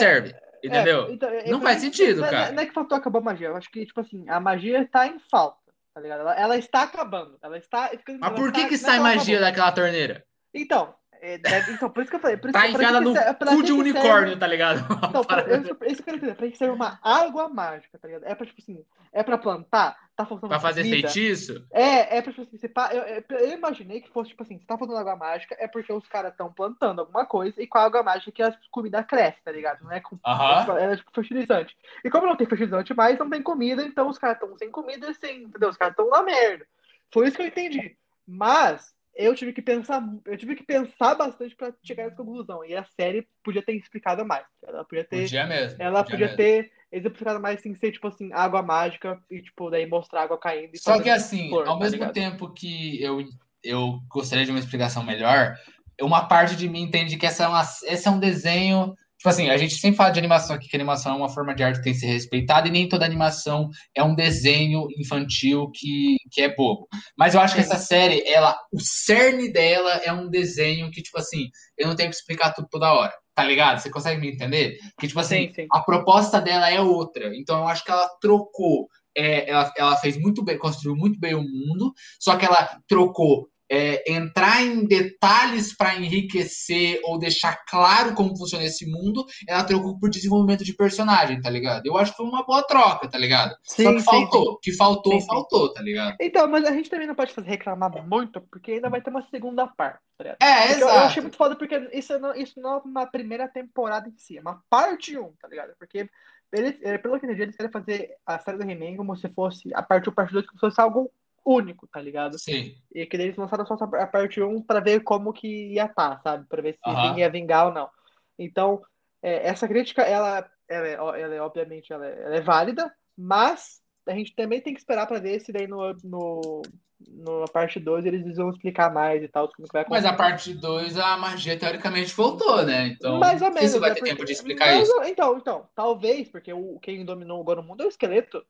É, Entendeu? então, é- Não é- faz sentido, não é- cara. Não é que faltou acabar a magia. Eu acho que, tipo assim, a magia tá em falta, tá ligado? Ela, ela está acabando. Ela está. Mas ela por que, tá- que não é sai magia acabou. daquela torneira? Então, é, deve- então, por isso que eu falei. Por isso, Tá enfiada no serve- pra cu de que serve- unicórnio, tá ligado? Então, pra, eu, isso que eu quero entender. Pra que serve uma água mágica, tá ligado? É pra, tipo assim, é pra plantar? Tá faltando Pra fazer comida? feitiço? É, é pra, tipo assim, você eu, eu- imaginei que fosse, tipo assim, se tá faltando água mágica, é porque os caras estão plantando alguma coisa e com a água mágica que a comida cresce, tá ligado? Não é com. É, tipo, é tipo fertilizante. E como não tem fertilizante mais, não tem comida, então os caras estão sem comida, sem, entendeu? Os caras estão na merda. Foi isso que eu entendi. Mas eu tive que pensar, eu tive que pensar bastante pra chegar nessa conclusão. E a série podia ter explicado mais. Ela podia ter, Podia mesmo. ela podia podia mesmo. ter exemplificado mais sem ser tipo assim, água mágica e tipo daí mostrar água caindo. E Só que assim, flor, ao tá mesmo ligado? tempo que eu, eu gostaria de uma explicação melhor, uma parte de mim entende que essa é uma, esse é um desenho. Tipo assim, a gente sempre fala de animação aqui, que animação é uma forma de arte que tem que ser respeitada, e nem toda animação é um desenho infantil que, que é bobo. Mas eu acho que essa série, ela, o cerne dela é um desenho que, tipo assim, eu não tenho que explicar tudo toda hora. Tá ligado? Você consegue me entender? Que, tipo assim, Sim, sim. a proposta dela é outra. Então eu acho que ela trocou. é, ela, ela fez muito bem, construiu muito bem o mundo, só que ela trocou é, entrar em detalhes para enriquecer ou deixar claro como funciona esse mundo, ela trocou por desenvolvimento de personagem, tá ligado? Eu acho que foi uma boa troca, tá ligado? só Sim, que sim, faltou, que faltou, Sim, sim. faltou, tá ligado? Então, mas a gente também não pode fazer reclamar muito, porque ainda vai ter uma segunda parte, tá ligado? É, Porque eu, eu achei exato. muito foda porque isso não, isso não é uma primeira temporada em si, é uma parte 1, tá ligado? Porque, eles, é, pelo que eu entendi, eles querem fazer a série do He-Man como se fosse a parte 1 parte 2, como se fosse algo único, tá ligado? Sim. E que eles lançaram só a parte 1 pra ver como que ia estar, sabe? Pra ver se Aham. vinha vingar ou não. Então, é, essa crítica, ela, ela, é, ela é, obviamente, ela é, ela é válida, mas a gente também tem que esperar pra ver se daí no, no, no na parte 2 eles vão explicar mais e tal, como que vai Mas a acontecer. parte 2, a magia teoricamente voltou, né? Então, Mais ou se menos, vai né? ter Porque- tempo de explicar isso. Então, então, talvez, porque o, quem dominou o mundo é o esqueleto.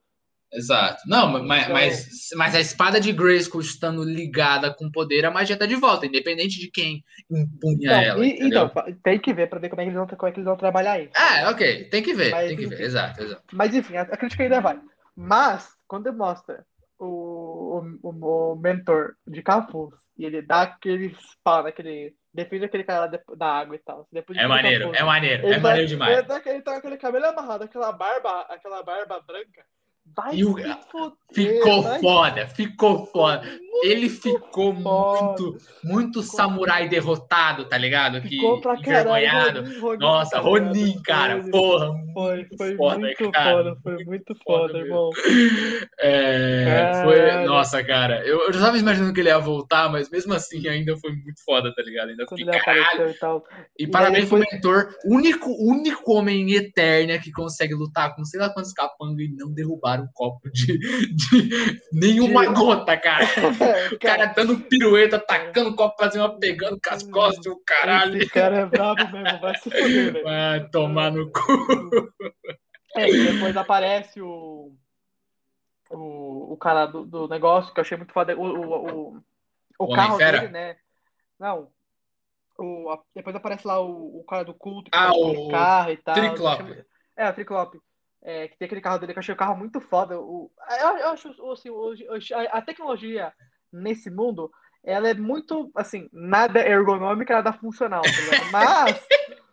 Exato. Não, mas, Então- mas, mas a espada de Grayskull estando ligada com poder, a magia tá de volta, independente de quem impunha Então, ela. e- então, tem que ver pra ver como é que eles vão, como é que eles vão trabalhar isso. É, ok, tem que ver, Mas, tem que ver, exato, exato. Mas enfim, a, a crítica ainda vai. Mas, quando mostra o, o, o, o mentor de capuz e ele dá aquele pau naquele. Defende aquele cara lá de- da água e tal. Depois de É tudo maneiro, capuz, é maneiro, é tá- maneiro demais. Ele tá, ele tá com aquele cabelo amarrado, aquela barba, aquela barba branca. Vai E o- se fuder, Ficou vai foda, ficou foda. muito Ele ficou foda. muito, muito samurai derrotado, tá ligado? Que Ficou pra caralho. envergonhado. Ronin, Ronin, Nossa, tá? Ronin, cara, Foi- porra, Foi, muito foi foda, muito cara. foda, foi muito foda foda, irmão. É, foi, Caralho. nossa, cara, eu, eu já tava imaginando que ele ia voltar, mas mesmo assim ainda foi muito foda, tá ligado? Ainda Quando fiquei, caralho. apareceu e tal. E, E parabéns pro foi- mentor, único, único homem em Eternia que consegue lutar com sei lá quantos capangas e não derrubar um copo de, de nenhuma De- gota, cara. O cara dando pirueta, tacando o copo pra cima, pegando com as costas, o caralho. Esse cara é brabo mesmo, vai se foder, velho. Vai tomar no cu. É, e depois aparece o, o, o cara do, do negócio, que eu achei muito foda. O, o, o, o carro dele, né? Não. O, a- depois aparece lá o, o cara do culto que Ah, tá o carro e tal. Triclope. É, o Triclope. É, que tem aquele carro dele que eu achei o carro muito foda. O, eu, eu acho assim, a, a tecnologia nesse mundo ela é muito, assim, nada ergonômica, nada funcional, tá ligado?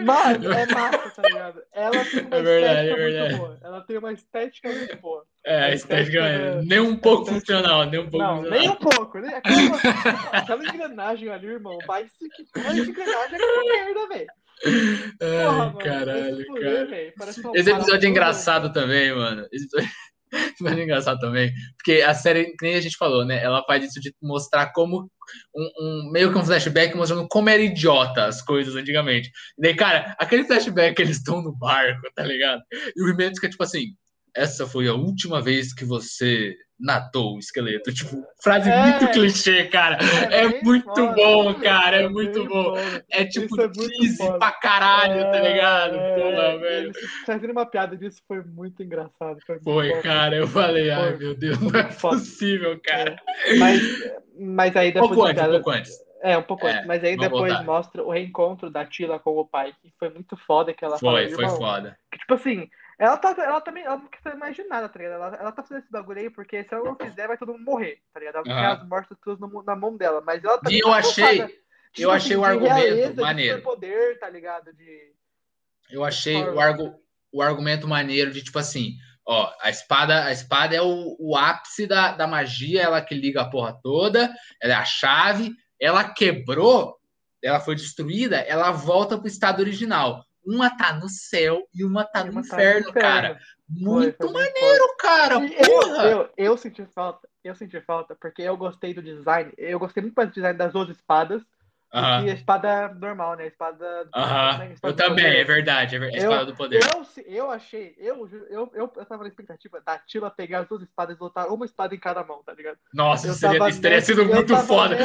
Mas, mas é massa, tá ligado? Ela tem uma é verdade, estética é muito boa. Ela tem uma estética muito boa. É, a estética, é, nem um pouco estética... funcional, nem um pouco Não, funcional. nem um pouco, né? Aquela, aquela engrenagem ali, irmão, vai se que engrenagem é merda, velho. Ai, caralho, cara. Esse episódio é engraçado também, mano. Esse episódio... Mas é engraçado também, porque a série, que nem a gente falou, né? Ela faz isso de mostrar como um, um, meio que um flashback mostrando como era idiota as coisas antigamente. E daí, cara, aquele flashback que eles estão no barco, tá ligado? E o He-Man fica tipo assim: essa foi a última vez que você nadou o esqueleto. Tipo, frase é, muito clichê, cara. É, é muito foda, bom, cara. É, é muito bom. Foda. É tipo é cheesy pra caralho, tá é, ligado? Porra, é, velho. Fazendo uma piada disso foi muito engraçado. Foi, foi bom, cara. Eu falei, ai meu Deus, não é possível, cara. Mas, mas aí depois. Um pouco antes, um pouco antes. É, um pouco antes. Mas aí depois voltar. mostra o reencontro da Tila com o pai, que foi muito foda que ela Foi, foi foda. Que, tipo assim, ela, tá, ela também ela não quer fazer mais de nada, tá ligado? Ela, ela tá fazendo esse bagulho aí porque se ela não fizer, vai todo mundo morrer, tá ligado? Ela quer as mortes todas na mão dela. Mas ela também. E eu tá achei. Tipo, eu achei assim, o argumento maneiro. De poder, tá ligado? De... Eu achei o, argu, o argumento maneiro de tipo assim. Ó, a espada, a espada é o, o ápice da, da magia, ela que liga a porra toda, ela é a chave, ela quebrou, ela foi destruída, ela volta pro estado original. Uma tá no céu e uma tá, no, uma inferno, tá no inferno, cara. Muito foi, foi maneiro, cara. Eu, eu, eu, senti falta, eu senti falta, porque eu gostei do design. Eu gostei muito mais do design das duas espadas. Uh -huh. E a espada normal, né? A espada. Uh -huh. eu também, é verdade. É a espada eu, do poder. Eu, eu achei, eu, eu, eu, eu tava na expectativa da Tila pegar as duas espadas e botar uma espada em cada mão, tá ligado? Nossa, eu isso teria, sido muito foda.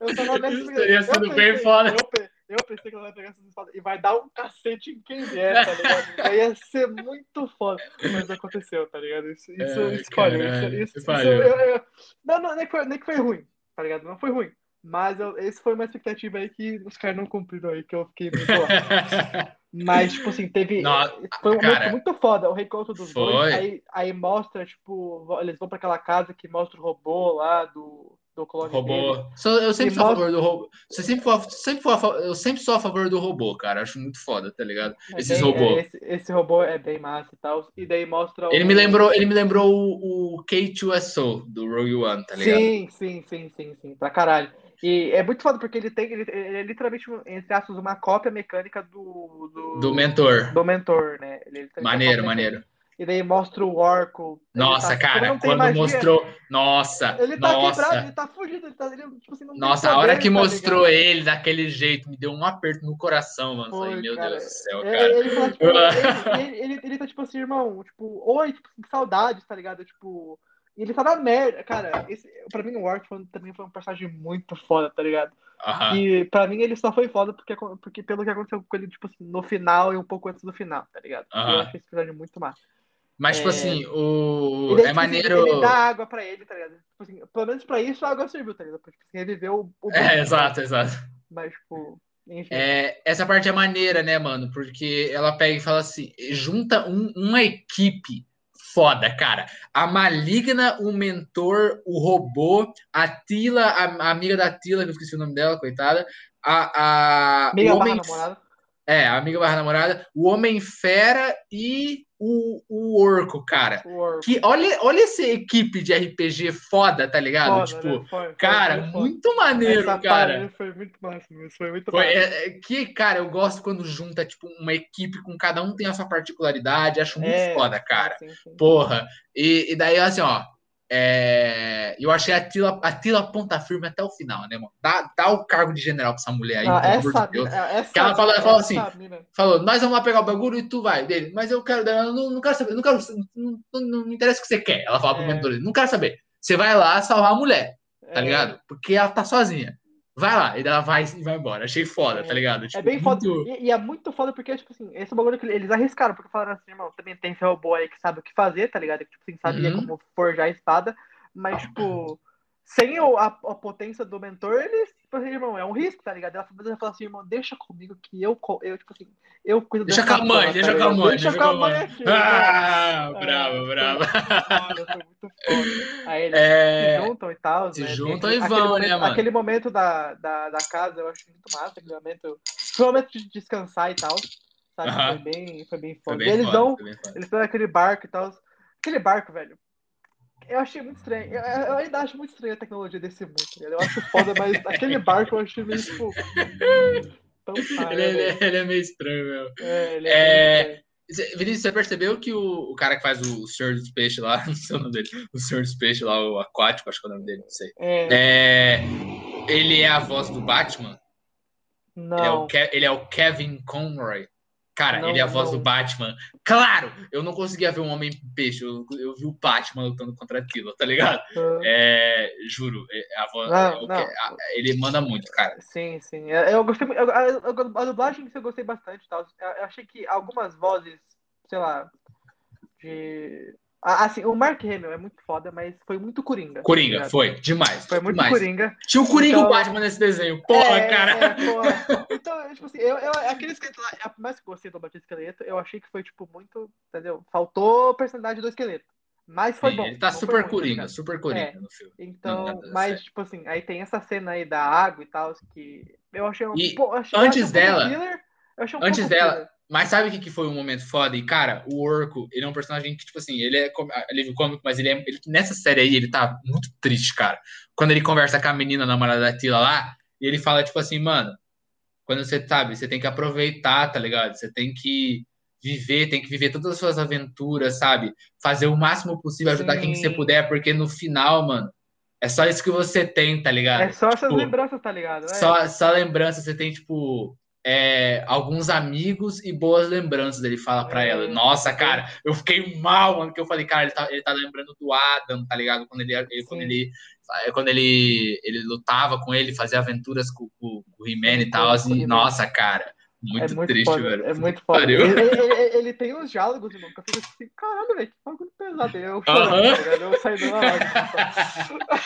Eu tava nessa Isso teria sido bem foda. Eu, eu pensei que ela vai pegar essas espadas e vai dar um cacete em quem vier, tá ligado? ia ser muito foda. Mas aconteceu, tá ligado? Isso, isso é, escolhe. Isso, isso, isso eu, eu, não, não, nem, foi, nem que foi ruim, tá ligado? Não foi ruim. Mas eu, esse foi uma expectativa aí que os caras não cumpriram aí, que eu fiquei muito Mas, tipo assim, teve. foi um cara, muito, muito foda o reencontro dos foi. dois. Aí, aí mostra, tipo, eles vão pra aquela casa que mostra o robô lá do do clone robô. eu sempre sou a favor do robô. Você sempre for, sempre for, eu sempre sou a favor do robô, cara. Acho muito foda, tá ligado? É Esses robôs. É, esse, esse, robô é bem massa e tal. E daí mostra. Ele o... me lembrou, ele me lembrou o, o K2SO do Rogue One, tá ligado? Sim, sim, sim, sim, sim. Pra caralho. E é muito foda porque ele tem, ele, ele é literalmente, entre aspas, uma cópia mecânica do. Do, do mentor. Do mentor, né? Ele, maneiro, maneiro. E daí mostra o orco. Nossa, tá, cara, quando magia, mostrou. Nossa, ele tá nossa. quebrado, ele tá fugido, ele tá. Ele, tipo assim, nossa, a hora que tá mostrou ele daquele jeito, me deu um aperto no coração, mano. Foi, meu cara, Deus do céu, é, cara. Ele, tipo, ele, ele, ele, tá tipo assim, irmão, tipo, oi, tipo, saudades, tá ligado? Tipo. ele tá na merda. Cara, esse, pra mim o Orc também foi um personagem muito foda, tá ligado? E pra mim ele só foi foda porque, porque pelo que aconteceu com ele, tipo assim, no final e um pouco antes do final, tá ligado? Eu achei esse personagem muito massa. Mas, tipo é... assim, o. Ele, é tipo, maneiro. Ele dá água pra ele, tá ligado? Tipo assim, pelo menos pra isso a água serviu, tá ligado? Porque assim, ele viveu o. É, exato, exato. Mas, tipo. Enfim. É, essa parte é maneira, né, mano? Porque ela pega e fala assim: junta um, uma equipe foda, cara. A Maligna, o mentor, o robô, a Tila, a, a amiga da Tila, que eu esqueci o nome dela, coitada. A, a, o homem... namorada. É, amiga barra namorada, o Homem Fera e o, o Orco, cara. O Orco. Que, olha, olha essa equipe de RPG foda, tá ligado? Foda, tipo, né? foi, cara, foi muito maneiro, essa cara. Foi muito massa, foi muito foi, é, é, que, cara, eu gosto quando junta, tipo, uma equipe com cada um tem a sua particularidade, acho muito é, foda, cara. Sim, sim. Porra. E, e daí, assim, ó, é, eu achei a Tila, a Tila ponta firme até o final, né, mano? Dá, dá o cargo de general pra essa mulher aí, ah, pelo amor de Deus. Essa, que ela falou, ela falou assim: falou, nós vamos lá pegar o bagulho e tu vai dele, mas eu quero, eu não, não quero saber, não, quero, não, não, não, me interessa o que você quer. Ela fala pro é. mentor, não quero saber. Você vai lá salvar a mulher, tá é. ligado? Porque ela tá sozinha vai lá, e ela vai e vai embora. Achei foda, é, tá ligado? É tipo, é bem foda. E, e, é muito foda porque, tipo assim, esse bagulho que eles arriscaram, porque falaram assim, irmão, também tem esse robô aí que sabe o que fazer, tá ligado? Que, tipo assim, sabia uhum. como forjar a espada. Mas, tipo, sem o, a, a, potência do mentor, eles, tipo assim, irmão, é um risco, tá ligado? Ela fala assim, irmão, deixa comigo que eu, eu tipo assim, eu cuido Deixa com a mãe, deixa com a mãe, Deixa deixa com a mãe aqui. Ah, Ah, brava, foi brava. muito foi foda. Aí eles É, se juntam e tal, se né? Juntam e vão, momento, né, mano? aquele momento da, da, da casa, eu acho muito massa, aquele momento. Foi um momento de descansar e tal. Sabe? Foi bem, foi bem Foi foda. bem e eles foda, foi foda. eles estão naquele barco e tal. Aquele barco, velho. Eu achei muito estranho. Eu, eu ainda acho muito estranha a tecnologia desse mundo. tá? Eu acho foda, mas aquele barco eu achei meio tipo. Tão pai, Ele, né, ele- é meio estranho, meu. É, ele é, É, estranho. Vinícius, você percebeu que o, o cara que faz o Senhor dos Peixes lá, não sei o nome dele, o Senhor dos Peixes lá, o aquático, acho que é o nome dele, não sei. É, É, ele é a voz do Batman? Ele é, o não. Ke- ele é o Kevin Conroy. Cara, Não, ele é a voz não. do Batman. Claro, eu não conseguia ver um Homem-Peixe, eu, eu vi o Batman lutando contra aquilo, tá ligado? Ah, É, juro, é- a voz, Não, é a- ele manda muito, cara. Sim, sim. Eu, gostei muito. eu- A, a, a dublagem eu gostei bastante. Tal. Eu achei que algumas vozes, sei lá, de. Assim, o Mark Hamill é muito foda, mas foi muito Coringa. tá Coringa, ligado? foi, demais. Foi muito demais. Coringa. Tinha o Coringa e o Então- Batman nesse desenho, porra, É, cara. é, porra. Então, tipo assim, eu, eu, aquele esqueleto lá, a mais que eu gostei do Batman Esqueleto, eu achei que foi, tipo, muito. Entendeu? Faltou personalidade do esqueleto. Mas foi Sim, bom. ele tá super ruim, tá Coringa, super Coringa É. no filme. Então, Não, nada, mas, sério. tipo assim, aí tem essa cena aí da água e tal, que eu achei um, E pô, achei, antes achei um dela- filler, eu achei um antes dela- filler. Mas sabe o que, que foi um momento foda? E, cara, o Orco, ele é um personagem que, tipo assim, ele é alívio cômico, mas ele é. ele- nessa série aí, ele tá muito triste, cara. Quando ele conversa com a menina namorada da Tila lá, e ele fala, tipo assim, mano, quando você sabe, você tem que aproveitar, tá ligado? Você tem que viver, tem que viver todas as suas aventuras, sabe? Fazer o máximo possível, ajudar quem você Sim. puder, porque no final, mano, é só isso que você tem, tá ligado? É só essas Tipo, lembranças, tá ligado? É. Só, só lembrança, você tem, tipo, é, alguns amigos e boas lembranças. Ele fala pra É, ela. Nossa, é. cara, eu fiquei mal, mano, que eu falei, cara, ele tá, ele tá lembrando do Adam, tá ligado? Quando ele, ele- quando ele, quando ele, ele lutava com ele, fazia aventuras com, com, com o He-Man e tal. Assim, nossa, cara, muito, É muito triste, foda, velho. é muito foda. Ele, ele- ele- tem uns diálogos, irmão, que eu fico assim, caralho, velho, que bagulho pesado. Eu chorando, tá? Eu saí lágrima.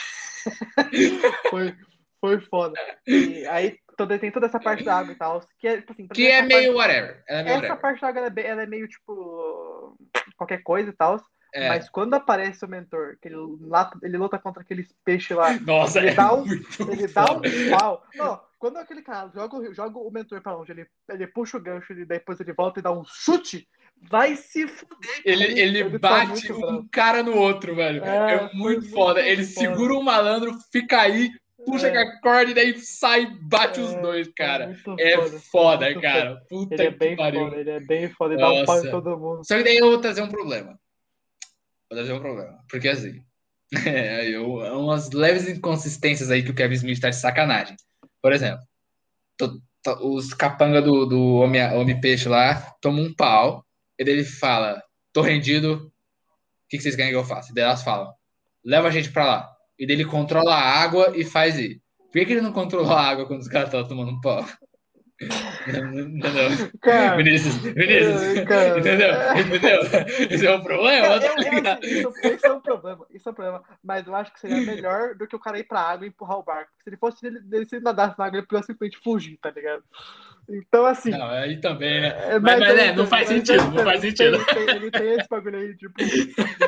Foi, foi foda. E aí toda, tem toda essa parte da água e tal, que é, tipo assim, Que é meio whatever. Ela é parte, meio essa whatever. parte da água ela é, ela é meio, tipo, qualquer coisa e tal. É. Mas quando aparece o mentor, que ele, lá, ele luta contra aqueles peixes lá, Nossa, ele é dá um- muito ele dá um pau. Não, quando aquele cara joga, o- joga o mentor pra longe, ele, ele puxa o gancho e depois ele volta e dá um chute, vai se fuder. Ele, cara. ele, tá bate muito bravo. um cara no outro, velho. É, É, muito muito foda. Ele foda. segura um malandro, fica aí, puxa É. com a corda e daí sai e bate os É, dois, cara. muito É foda. foda, cara. Puta Ele é que bem pariu. foda, ele é bem foda, ele dá um pau em Nossa. todo mundo. Só que daí eu vou trazer um problema. Vou trazer um problema. Porque assim, é, eu, umas leves inconsistências aí que o Kevin Smith tá de sacanagem. Por exemplo, to- to- os capanga do, do Homem, Homem Peixe lá tomam um pau, e daí ele fala: tô rendido, o que, que vocês querem que eu faça? E daí elas falam: leva a gente pra lá. E daí ele controla a água e faz ir. Por que, que ele não controlou a água quando os caras estavam tomando um pau? Entendeu? Cara, Vinícius, Vinícius, cara. entendeu? Entendeu? Esse é o problema, eu- tá eu- eu- isso, isso é um problema, isso é um problema. Mas eu acho que seria melhor do que o cara ir pra água e empurrar o barco. Se ele fosse ele, ele se ele nadasse na água, ele podia simplesmente fugir, tá ligado? Então, assim. Não, aí também, né? É, Mas, mas, eu é, não faz mas sentido, não faz Ele sentido. tem- Ele tem esse bagulho aí, tipo,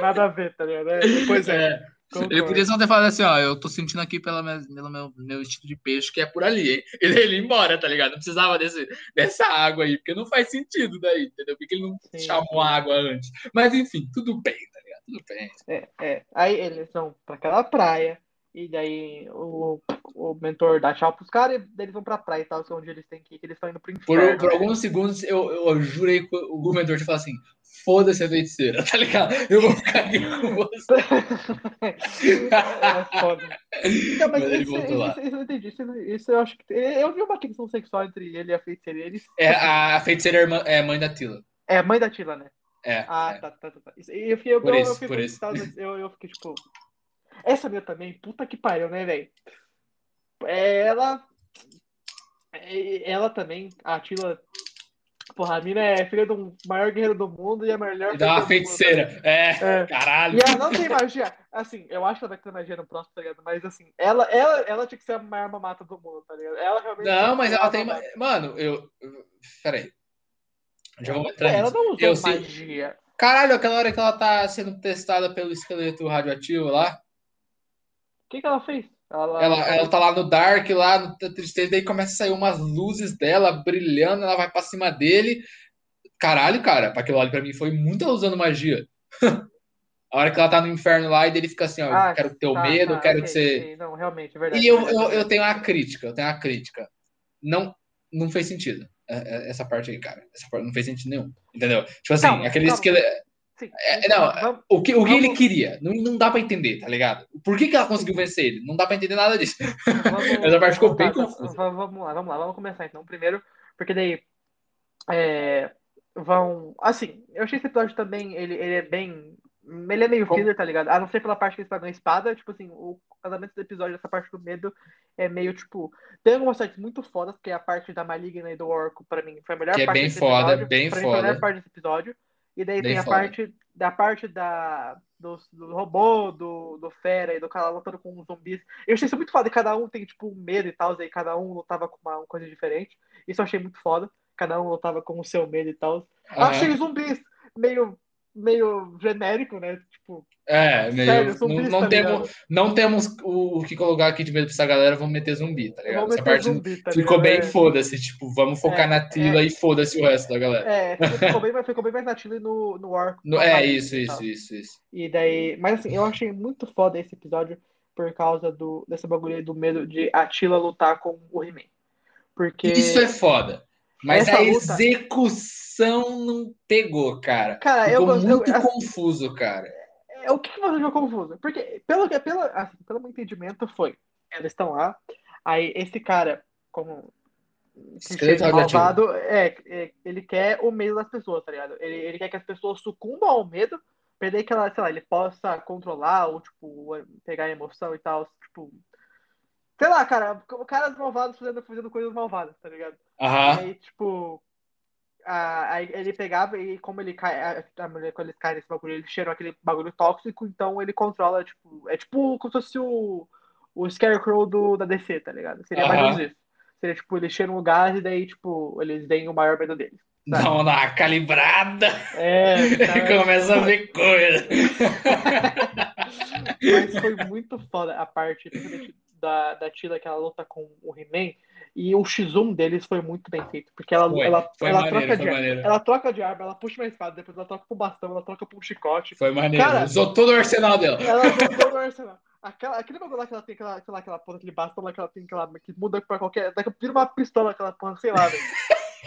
nada a ver, tá ligado? É, Pois é. É, concordo. ele podia só ter falado assim, ó, eu tô sentindo aqui pela minha- pelo meu, meu estilo de peixe que é por ali, hein? Ele, ele ia embora, tá ligado? Não precisava desse, dessa água aí, porque não faz sentido daí, entendeu? Por que ele não Sim. chamou a água antes? Mas enfim, tudo bem, tá ligado? Tudo bem. É, é. Aí eles vão pra aquela praia, e daí o, o mentor dá tchau pros caras, e daí eles vão pra praia e tal, que é onde eles têm que ir, que eles estão indo pro Por, inferno. por alguns segundos eu, eu jurei que o governador tinha falado assim: foda-se a feiticeira, tá ligado? Eu vou ficar aqui com você. É foda. Então, mas Mas ele isso, voltou lá. isso, isso eu não entendi. Isso, isso eu acho que. Eu vi uma questão sexual entre ele e a feiticeira. Eles, É, a feiticeira é irmã- é mãe da Tila. é mãe da Tila, né? É. Ah, é. tá, tá, tá. tá. Isso- Eu, fiquei- eu, Por eu, isso, eu fiquei por isso. eu, eu fiquei tipo. Essa minha também, puta que pariu, né, velho? É, Ela. é, Ela também, a Tila. Porra, a mina é filha do maior guerreiro do mundo e a melhor. E dá uma feiticeira. É, É. caralho. E ela não tem magia. Assim, eu acho que ela vai ter magia no próximo, tá ligado? Mas assim, ela, ela, ela tinha que ser a maior mamata do mundo, tá ligado? Ela realmente. Não, mas ela uma tem. mamata. Mano, eu. Peraí. Já vou entrar Ela não usou Eu sei- magia. Caralho, aquela hora que ela tá sendo testada pelo esqueleto radioativo lá. O que, que ela fez? Ela, Ela, ela tá lá no Dark, lá no Tristeza, daí começa a sair umas luzes dela brilhando, ela vai pra cima dele. Caralho, cara, pra aquilo ali pra mim foi muito ela usando magia. a hora que ela tá no inferno lá e dele fica assim, ó, eu Ah, quero teu tá, medo, tá, eu quero ok, que você. ok. Não, realmente, é verdade. E eu, verdade, eu, eu tenho uma crítica, eu tenho uma crítica. Não, não fez sentido. é, é, Essa parte aí, cara. Essa parte não fez sentido nenhum. Entendeu? Tipo assim, Calma, aquele esqueleto. Sim, É, não, vamos- O que, o que ele queria? Não, não dá pra entender, tá ligado? Por que, que ela conseguiu vencer ele? Não dá pra entender nada disso. Vamos, Essa parte ficou bem confusa. va- Vamos lá, vamos lá, vamos começar então. Primeiro, porque daí é, vão. Assim, eu achei esse episódio também, ele, ele é bem. Ele é meio Como- filler, tá ligado? A não ser pela parte que eles pegam a espada, tipo assim, o casamento do episódio, essa parte do medo, é meio tipo. Tem algumas partes muito fodas, que é a parte da Maligna e do Orco, pra mim, foi a melhor Que é parte bem desse foda, episódio. bem pra mim, foi a melhor foda. parte desse episódio. E daí tem a parte da parte da, do, do robô, do, do Fera e do cara lutando com os zumbis. Eu achei isso muito foda, e cada um tem, tipo, um medo e tal, e cada um lutava com uma, uma coisa diferente. Isso eu achei muito foda. Cada um lutava com o seu medo e tal. Aham. Achei os zumbis meio, meio genérico, né? Tipo, É, meio, sério, zumbis, não, não tá temos, não temos o, o que colocar aqui de medo pra essa galera, vamos meter zumbi, tá ligado? Essa parte zumbi, tá ficou bem É. foda-se, tipo, vamos focar É, na Tila é. e foda-se o resto da galera. É, ficou bem, ficou bem mais na Tila e no, no Orc. No- é, isso, isso, isso, isso. E daí. Mas assim, eu achei muito foda esse episódio por causa do, dessa bagulho aí do medo de Atila lutar com o He-Man. Porque. Isso é foda. Mas Essa a luta- execução não pegou, cara. Cara, eu, Ficou eu, muito assim, confuso, cara. é, o que, que você achou confuso? Porque, pelo, que- pelo, assim, pelo meu entendimento, foi. Eles estão lá, aí esse cara, como Esqueleto malvado, é, é, ele quer o medo das pessoas, tá ligado? Ele, ele quer que as pessoas sucumbam ao medo, daí que ela, sei lá, ele possa controlar ou, tipo, pegar a emoção e tal, tipo. Sei lá, cara, caras malvados fazendo, fazendo coisas malvadas, tá ligado? E Aham. aí, tipo, a- aí ele pegava e como ele cai, a, a mulher, quando ele cai nesse bagulho, ele cheirou aquele bagulho tóxico, então ele controla, tipo, é tipo como se fosse o, o Scarecrow do, da DC, tá ligado? Seria mais ou menos isso. Seria, tipo, ele cheira um gás e daí, tipo, eles veem o maior medo deles. Dá uma calibrada É, e cara, começa a ver coisa. mas foi muito foda a parte principalmente da, da Tila que ela luta com o He-Man e o X1 deles foi muito bem feito, porque ela, Foi, ela, foi ela maneiro, troca de maneiro. ela troca de arma, ela puxa uma espada, depois ela troca pro bastão, ela troca pro chicote. Foi maneiro. Cara- Usou todo o arsenal dela. Ela botou no arsenal. Aquela, aquele bagulho lá que ela tem, aquela, sei lá, aquela porra, aquele bastão lá que ela tem, aquela, que muda pra qualquer. Daqui vira uma pistola aquela porra, sei lá, velho.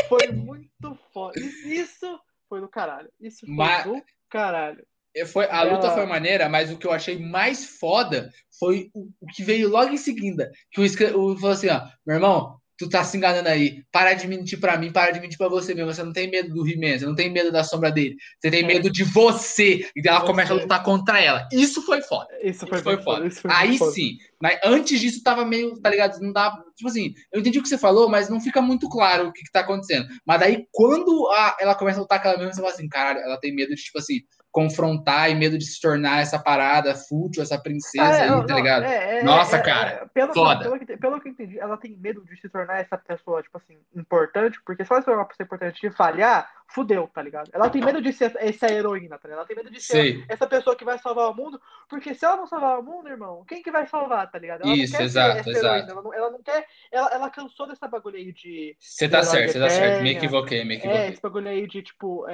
Foi muito foda. Isso foi do caralho. Isso foi Mas- do caralho. Foi, a luta foi maneira, mas o que eu achei mais foda foi o, o que veio logo em seguida. Que o, o falou assim, ó, meu irmão, tu tá se enganando aí. Para de mentir pra mim, para de mentir pra você mesmo. Você não tem medo do He-Man, você não tem medo da sombra dele. Você tem É. medo de você. E ela Você. começa a lutar contra ela. Isso foi foda. Isso foi, Isso foi foda. Isso foi Aí foda. sim. Mas antes disso tava meio, tá ligado? Não dá. Tipo assim, eu entendi o que você falou, mas não fica muito claro o que, que tá acontecendo. Mas daí, quando a- ela começa a lutar com ela mesma, você fala assim, caralho, ela tem medo de, tipo assim, confrontar e medo de se tornar essa parada fútil, essa princesa Ah, é, aí, não, tá ligado? é, é, Nossa, é, cara, é, pelo, foda. Pelo que, pelo que eu entendi, ela tem medo de se tornar essa pessoa, tipo assim, importante, porque se ela se tornar uma pessoa importante e falhar, fudeu, tá ligado? Ela tem medo de ser essa heroína, tá ligado? Ela tem medo de ser essa pessoa que vai salvar o mundo, porque se ela não salvar o mundo, irmão, quem que vai salvar, tá ligado? Ela Isso, exato, exato. ela não, ela não quer, ela, ela cansou dessa bagulho aí de, Você tá certo, você tá certo. Me equivoquei, me é, equivoquei. esse bagulho aí de, tipo,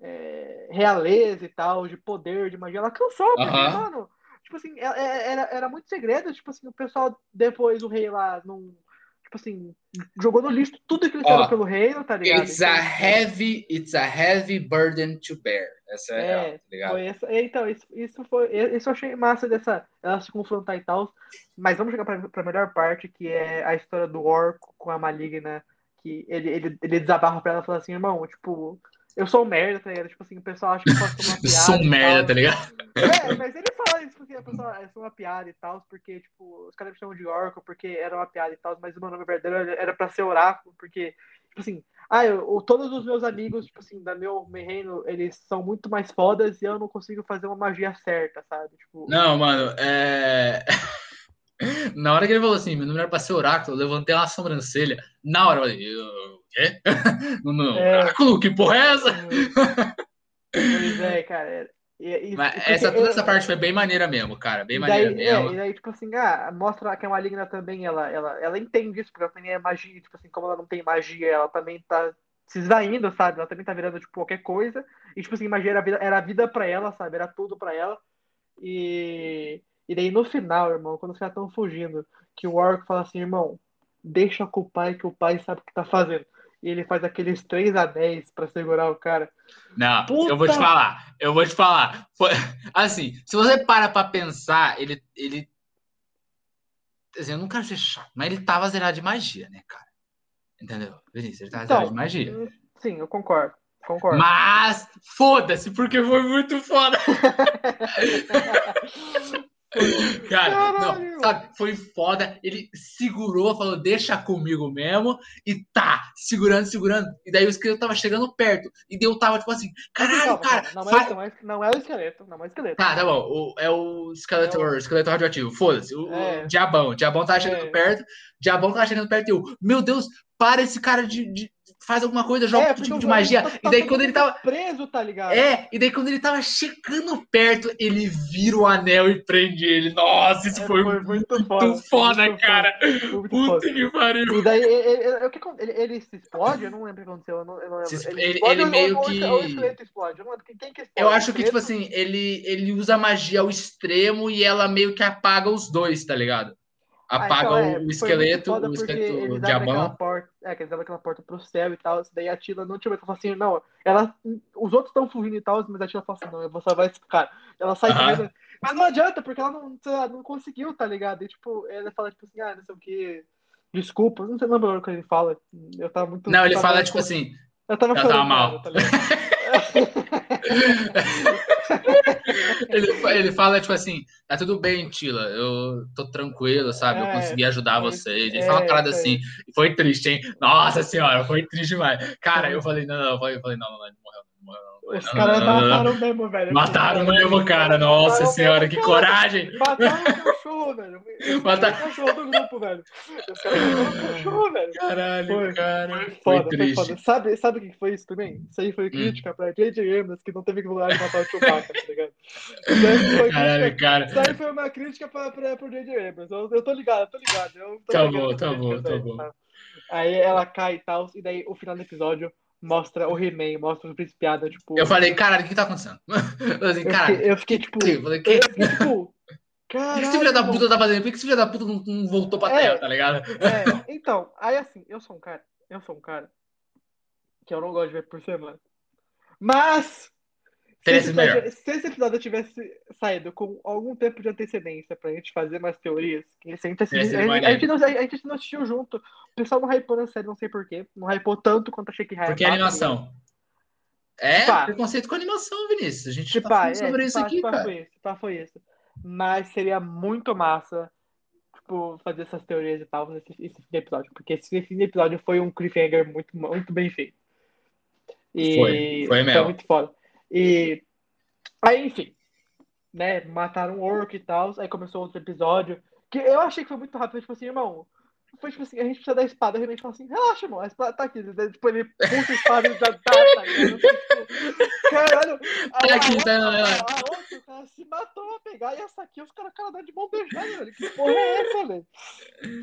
é, é, realeza e tal, de poder, de magia, ela cansou, porque, Aham. mano, tipo assim, é- é- era, era muito segredo, tipo assim, o pessoal, depois o rei lá, não, tipo assim, jogou no lixo tudo que Ó, fizeram pelo reino, tá ligado? It's a heavy, it's a heavy burden to bear. Essa é, É, real, tá ligado? Essa, então, isso, isso foi. Isso eu achei massa dessa. Ela se confrontar e tal. Mas vamos chegar pra, pra melhor parte, que é a história do Orco com a maligna. Que ele, ele, ele desabarra pra ela e fala assim, irmão, tipo, eu sou merda, tá ligado? Tipo assim, o pessoal acha que eu ser uma Eu piada. sou merda, tá ligado? É, mas ele fala isso porque a pessoa é uma piada e tal, porque, tipo, os caras me chamam de Orco porque era uma piada e tal, mas o meu nome verdadeiro era pra ser Oráculo, porque Tipo assim, ah, eu, todos os meus amigos, tipo assim, da meu, meu reino, eles são muito mais fodas e eu não consigo fazer uma magia certa, sabe? Tipo... Não, mano, é. Na hora que ele falou assim, meu número era pra ser oráculo, eu levantei uma sobrancelha. Na hora eu falei, o quê? No é... oráculo? Que porra é essa? Pois é, cara. E, e, Mas essa, toda essa parte foi bem maneira mesmo, cara. Bem daí, maneira mesmo. É, e daí, tipo assim, ah, mostra que a Maligna também, ela, ela, ela entende isso, porque ela também é magia. Tipo assim, como ela não tem magia, ela também tá se esvaindo, sabe? Ela também tá virando, tipo, qualquer coisa. E, tipo assim, magia era a vida, era vida pra ela, sabe? Era tudo pra ela. E, e daí, no final, irmão, quando os caras estão fugindo, que o Orc fala assim, irmão, deixa com o pai, que o pai sabe o que tá fazendo e ele faz aqueles três anéis para segurar o cara. Não, Puta... eu vou te falar, eu vou te falar. Foi, assim, se você para pra pensar, ele. ele assim, eu não quero ser chato, mas ele tava zerado de magia, né, cara? Entendeu? Vinícius, ele tava então, zerado de magia. Sim, eu concordo. Concordo. Mas foda-se, porque foi muito foda. Cara, Caralho. não, sabe, foi foda. Ele segurou, falou, deixa comigo mesmo. E tá, segurando, segurando. E daí o esqueleto tava chegando perto. E eu tava tipo assim, caralho, cara. Não, não, faz... não, é, não, é, o esqueleto, não é o esqueleto. Tá, tá bom. O, é o esqueleto, é o... esqueleto radioativo. Foda-se. O, é. o, diabão. O diabão tava chegando é. perto. O diabão tava chegando perto e eu, meu Deus, para esse cara de, de faz alguma coisa, joga é, um tipo de magia. Tá, e daí quando ele tava. Preso, tá ligado? É, e daí quando ele tava chegando perto, ele vira o anel e prende ele. Nossa, isso é, foi, foi, muito, muito foda, foda muito cara. Muito Puta foda. que pariu. E daí ele, ele, ele, se explode? Eu não lembro o que aconteceu. Eu não, eu não lembro. Ele, ele, ele meio que. Ou o esqueleto explode. Eu não lembro quem que explode. Eu acho que, tipo assim, ele, ele usa magia ao extremo e ela meio que apaga os dois, tá ligado? Apaga ah, então, é, o esqueleto, o esqueleto diabão. Porta, é, que eles abrem aquela porta pro céu e tal. Daí a Tila não tinha medo, assim, não, ela, os outros estão fugindo e tal, mas a Tila fala assim, não, eu vou salvar esse cara. Ela sai uh -huh. mas não adianta, porque ela não, não conseguiu, tá ligado? E tipo, ela fala, tipo assim, ah, não sei o que, desculpa, não sei lembra o que ele fala. Eu tava muito. Não, ele fala, tipo assim. Eu tava, ela tava mal. Tá ele, ele fala, tipo assim, tá tudo bem, Tila, eu tô tranquilo, sabe? É, eu consegui ajudar vocês. Ele é, fala uma parada é. assim, foi triste, hein? Nossa senhora, foi triste demais. Cara, eu falei, não, não, eu falei, não, não, não, ele morreu, os caras mataram mesmo, velho. Mataram mesmo, cara. Nossa mataram senhora, que cara. coragem. Mataram o cachorro, velho. Mataram o cachorro do grupo, velho. Os caras mataram o cachorro, velho. Caralho, foi, cara. Foi foda, foi triste. Foi foda. Sabe, sabe o que foi isso também? Isso aí foi hum. crítica hum. pra J.J. Abrams, que não teve que lugar de matar o Chewbacca, tá ligado? Isso Caralho, cara. Isso aí foi uma crítica pra, pra, pro J.J. Abrams. Eu, eu tô ligado, eu tô ligado. Eu tô tá ligado bom, tá bom, tá bom. Aí ela cai e tal, e daí o final do episódio mostra o He-Man, mostra o Príncipe Ada, tipo. Eu falei, caralho, o que tá acontecendo? Eu, assim, eu, fiquei, eu fiquei, tipo. Eu falei, que... Fiquei, tipo. Caralho, o que esse filho da puta tá fazendo? Por que esse filho da puta não, não voltou pra é, terra, tá ligado? É, então, aí assim, eu sou um cara, eu sou um cara que eu não gosto de ver por semana. Mas se esse, episódio, se esse, episódio, tivesse saído com algum tempo de antecedência pra gente fazer mais teorias, que a, gente, a, gente, a, gente não, a gente não assistiu junto, o pessoal não hypou na série, não sei porquê. Não hypou tanto quanto achei que hypou. Porque é animação. É, tipo, preconceito com animação, Vinícius. A gente tipo, tá sobre é, isso aqui, cara. Foi isso, foi isso. Mas seria muito massa, tipo, fazer essas teorias e tal nesse, esse episódio. Porque esse, esse episódio foi um cliffhanger muito, muito bem feito. E foi, foi mesmo. Foi muito foda. E aí, enfim, né? Mataram o Orc e tal. Aí começou outro episódio. Que eu achei que foi muito rápido, tipo assim, irmão. Foi tipo assim, a gente precisa da espada, realmente falou assim, relaxa, irmão, a espada tá aqui. Tipo, ele puxa a espada e já tá, tá? Tipo, caralho, a, tá tá, a, a, a outra, o cara se matou a pegar, e essa aqui os caras cara de mão beijada, velho. Que porra é essa, velho?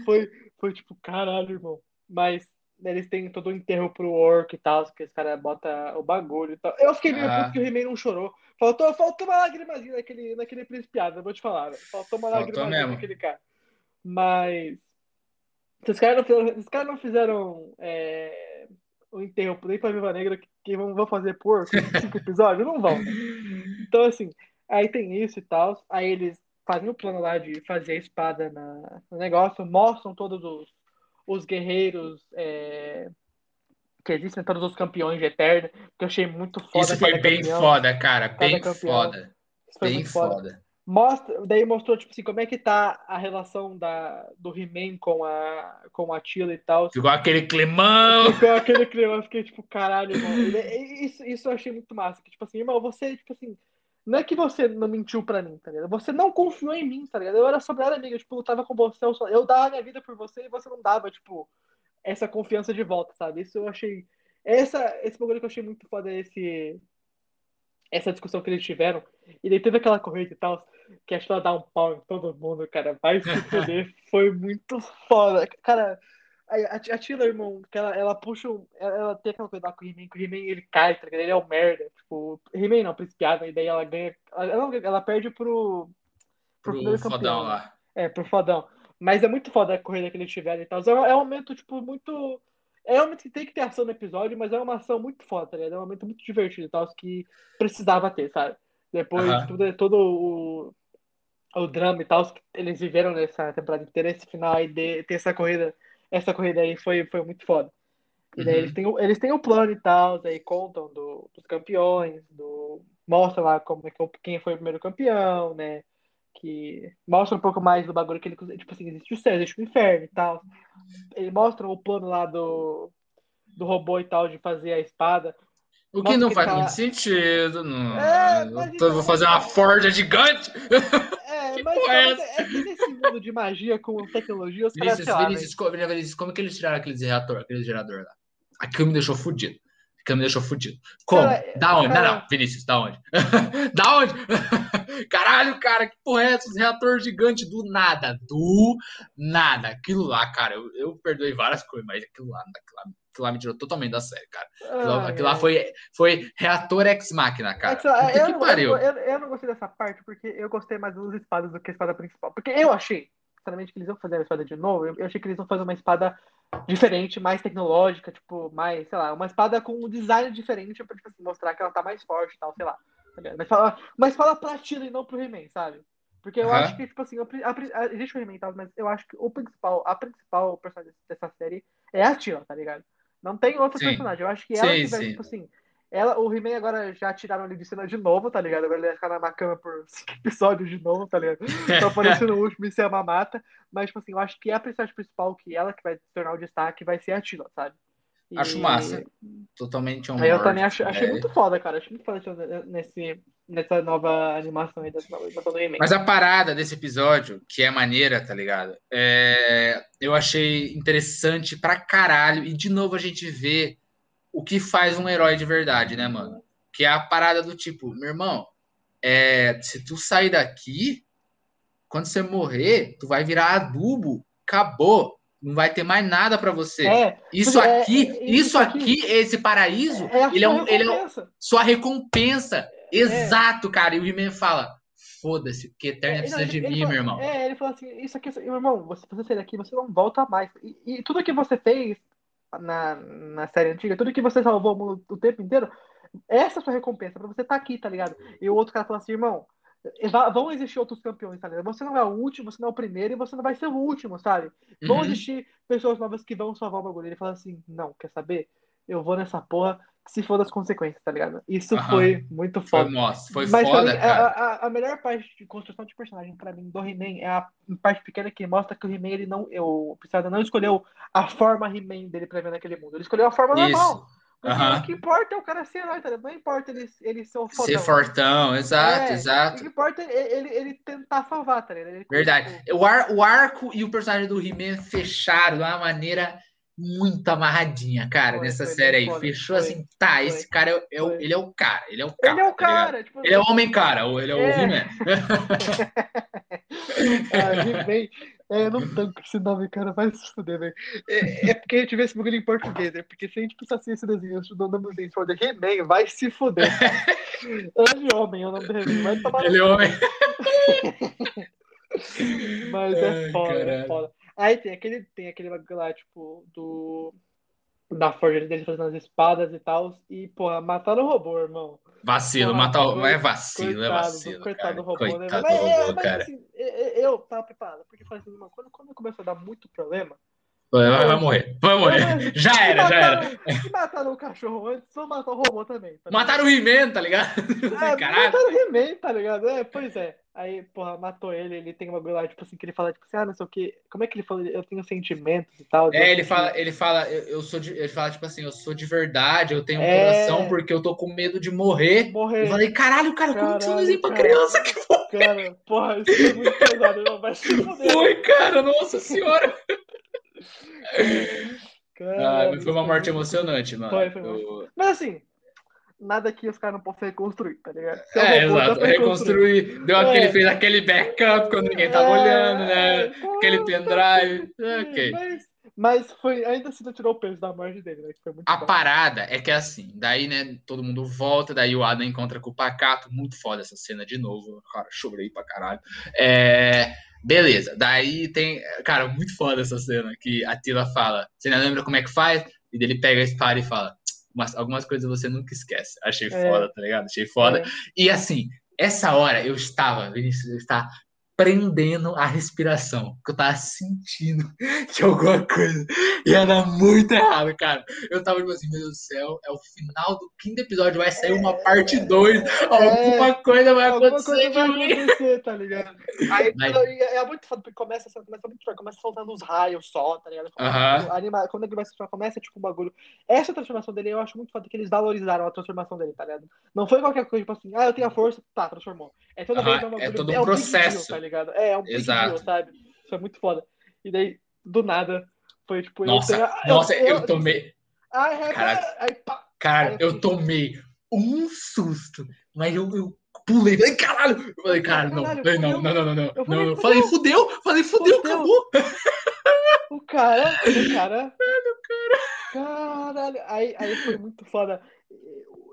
Foi, foi tipo, caralho, irmão. Mas eles têm todo o enterro pro Orc e tal, que os caras botam o bagulho e tal. Eu fiquei meio ah. puto que o He-Man não chorou. Faltou, faltou uma lágrimazinha naquele, naquele principiado, eu vou te falar. Faltou uma lágrimazinha naquele cara. Mas. Se os caras não fizeram, os caras não fizeram é, o enterro nem pra Viva Negra, que, que vão, vão fazer por cinco episódios? Não vão. Então, assim, aí tem isso e tal. Aí eles fazem o plano lá de fazer a espada na, no negócio, mostram todos os os guerreiros é, que existem, todos os campeões de Eterna, que eu achei muito foda. Isso foi bem campeão, foda, cara, bem foda. Bem foda. foda. Mostra, daí mostrou, tipo assim, como é que tá a relação da, do He-Man com a, com a Tila e tal. Ficou aquele climão. Ficou aquele clima, eu fiquei tipo, caralho, irmão. Isso, isso eu achei muito massa. Que, tipo assim, irmão, você, tipo assim, não é que você não mentiu pra mim, tá ligado? Você não confiou em mim, tá ligado? Eu era sobrada amiga, tipo, eu tava com você, eu, só, eu dava minha vida por você e você não dava, tipo, essa confiança de volta, sabe? Isso eu achei. Essa, esse bagulho que eu achei muito foda, esse, essa discussão que eles tiveram. E daí teve aquela corrida e tal, que acho que ela dá um pau em todo mundo, cara. Vai se fuder. Foi muito foda. Cara, a, a Tila, irmão, que ela, ela puxa. Ela, ela tem aquela coisa lá com o He-Man, que o He-Man ele cai, tá ligado? Ele é o merda. Tipo, He-Man não, principiado, e daí ela ganha. Ela, ela perde pro. Pro, pro fodão campeão, lá. É, pro fodão. Mas é muito foda a corrida que eles tiveram e tal. É, é um momento, tipo, muito é um momento que tem que ter ação no episódio, mas é uma ação muito foda, tá ligado? É um momento muito divertido e tal, que precisava ter, sabe? Depois de tudo, todo o, o drama e tal que eles viveram nessa temporada inteira, esse final aí de ter essa corrida, essa corrida aí foi, foi muito foda. E daí uhum. eles, têm, eles têm o plano e tal, aí contam do, dos campeões, do, mostra lá como é que, quem foi o primeiro campeão, né? que mostra um pouco mais do bagulho que ele. Tipo assim, existe o céu, existe o inferno e tal. Ele mostra o plano lá do, do robô e tal, de fazer a espada. O que não que faz tá... muito sentido. Não. É, mas então, vou fazer uma forja gigante. É, mas é, é, que nesse mundo de magia com tecnologia, os Vinícius, caras, Vinícius, lá, Vinícius, Vinícius, como que eles tiraram aquele reator, aquele gerador lá? Aquilo me deixou fudido. Aquilo me deixou fudido. Como? Cara, da onde? Cara... Não, não, Vinícius, da onde? da onde? Caralho, cara, que porra é essa? Reator gigante do nada. Do nada. Aquilo lá, cara, eu, eu perdoei várias coisas, mas aquilo lá, aquilo lá, aquilo lá me tirou totalmente da série, cara. Aquilo, ah, aquilo lá foi, foi reator ex-máquina, cara. É eu, que pariu. Eu, eu, eu, não gostei dessa parte porque eu gostei mais dos espadas do que a espada principal. Porque eu achei, sinceramente, que eles iam fazer a espada de novo. Eu, eu achei que eles iam fazer uma espada diferente, mais tecnológica, tipo, mais, sei lá, uma espada com um design diferente pra tipo, assim, mostrar que ela tá mais forte e tal, sei lá. Tá mas fala, mas fala pra Tila e não pro He-Man, sabe? Porque eu uhum. acho que, tipo assim, a, a, existe o He-Man, mas eu acho que o principal, a principal personagem dessa série é a Tila, tá ligado? Não tem outro sim. personagem. Eu acho que ela sim, sim. tipo assim. Ela, o He-Man agora já tiraram ele de cena de novo, tá ligado? Agora ele vai ficar na cama por cinco episódios de novo, tá ligado? Só aparecendo no último e ser a mamata. Mas, tipo assim, eu acho que a personagem principal, que ela que vai se tornar o destaque, vai ser a Tila, sabe? E... Acho massa. Totalmente. Aí eu também acho, achei muito foda, cara. Achei muito foda nesse, nessa nova animação aí dessa do. Mas a parada desse episódio, que é maneira, tá ligado? É... Eu achei interessante pra caralho. E de novo a gente vê o que faz um herói de verdade, né, mano? Que é a parada do tipo, meu irmão, é... se tu sair daqui, quando você morrer, tu vai virar adubo, acabou não vai ter mais nada para você. É, isso é, aqui, é, isso, isso aqui, aqui, esse paraíso, é ele, é um, ele é sua recompensa. É. Exato, cara. E o He-Man fala: foda-se, porque Eterna precisa ele, de ele mim, fala, meu irmão. É, ele falou assim: isso aqui, meu irmão, você, você sair daqui, você não volta mais. E, e, tudo que você fez na, na série antiga, tudo que você salvou o, o tempo inteiro, essa é a sua recompensa, pra você estar tá aqui, tá ligado? E o outro cara falou assim: irmão, vão existir outros campeões, tá ligado? Você não é o último, você não é o primeiro e você não vai ser o último, sabe? Vão uhum. existir pessoas novas que vão salvar o bagulho. Ele fala assim: não, quer saber? Eu vou nessa porra se for das consequências, tá ligado? Isso uhum. foi muito foda. Foi, nossa, foi Mas, foda, mim, cara. A, a, a, melhor parte de construção de personagem, pra mim, do He-Man é a parte pequena que mostra que o He-Man, ele não, o Pissarra não escolheu a forma He-Man dele pra ver naquele mundo. Ele escolheu a forma Isso. normal. Uhum. O que importa é o cara ser herói, tá Não importa ele, ele ser o fodão. Ser fortão, exato, é, exato. O que importa é ele, ele tentar salvar, tá ligado? Verdade. O, ar, o arco e o personagem do He-Man fecharam de uma maneira muito amarradinha, cara, foi, nessa foi, série aí. Foi, Fechou assim, tá, esse cara é, é, ele é o cara, ele é o cara. Ele é o tá cara. Tá tipo, ele é o homem cara, ou ele é, é. o He-Man. ah, He-Man. É, eu não tanco esse nome, cara, vai se fuder, velho. É, é, porque a gente vê esse bagulho em português, né? Porque se a gente pensar assim, esse desenho, o nome do desenho for The He-Man, vai se fuder. Ele é homem, é o nome do He-Man, vai tomar Ele é homem. Mas é foda, é foda. Aí tem aquele, tem aquele bagulho lá, tipo, do. Da forja dele fazendo as espadas e tal. E, porra, mataram o robô, irmão. Vacilo, matar o. É vacilo, é coitado, é vacilo. Coitado do robô, coitado né? Do mas, robô, é, mas, cara. Assim, eu tava preparado, porque falei assim, quando, quando começou a dar muito problema. Vai, vai, vai morrer, vai morrer. Já era, mataram, já era. Se mataram o cachorro antes, vão matar o robô também. Tá mataram o He-Man, tá ligado? É, mataram o He-Man, tá ligado? É, pois é. Aí, porra, matou ele, ele tem uma bagulho lá, tipo assim, que ele fala, tipo assim, ah, não sei o que. Como é que ele fala? Eu tenho sentimentos e tal. É, ele eu- fala, ele fala, eu, eu sou de, ele fala tipo assim, eu sou de verdade, eu tenho um É. coração porque eu tô com medo de morrer. Eu Morrer. falei, caralho, cara, como que você não Caralho, desenha pra cara. criança? Que foi, Cara, porra, isso foi muito pesado, não, vai se fuder. foi, cara? Nossa senhora. Ah, Caralho, mas foi uma morte emocionante, mano. Foi, foi Eu- Mas assim, nada que os caras não possam reconstruir, tá ligado? É, robô, exato. reconstruir. Deu aquele, É. fez aquele backup quando ninguém tava olhando, né? É, Aquele pendrive. sim, Ok. Mas, mas foi, ainda assim não tirou o peso da morte dele, né? Que foi muito A bom. parada é que assim, daí, né, todo mundo volta, daí o Adam encontra com o Pacato, muito foda essa cena de novo, cara, chorei pra caralho. É, beleza, daí tem, cara, muito foda essa cena, que a Tila fala, você não lembra como é que faz? E ele pega a espada e fala, "Mas algumas coisas você nunca esquece. Achei É. foda, tá ligado? Achei foda. É. E assim, essa hora eu estava, Vinícius, eu estava prendendo a respiração, porque eu tava sentindo que alguma coisa ia dar muito errado, cara. Eu tava tipo assim, meu Deus do céu, é o final do quinto episódio, vai sair uma parte 2, alguma coisa vai É. Alguma acontecer coisa vai acontecer, tá ligado? Aí Mas- e é muito foda, porque começa, começa muito forte, começa soltando os raios só, tá ligado? Aham. Anima, quando ele vai se transformar, começa tipo um bagulho. Essa transformação dele eu acho muito foda que eles valorizaram a transformação dele, tá ligado? Não foi qualquer coisa, tipo assim, ah, eu tenho a força, tá, transformou. É toda vez um é bagulho, todo um deal, processo. tá ligado? É, é um big Exato. deal, sabe? Isso é muito foda. E daí, do nada, foi tipo, Nossa, eu tenho. nossa, eu tomei. Ai, Caralho. Cara, Aí, eu tomei um susto, mas eu, eu pulei, falei, caralho! Eu falei, cara, não, Caralho, falei, não, não, não, não, não, Eu falei, não. Falei, fudeu, falei, fudeu, Fudeu. acabou. O cara, o cara. Caralho, aí, aí foi muito foda.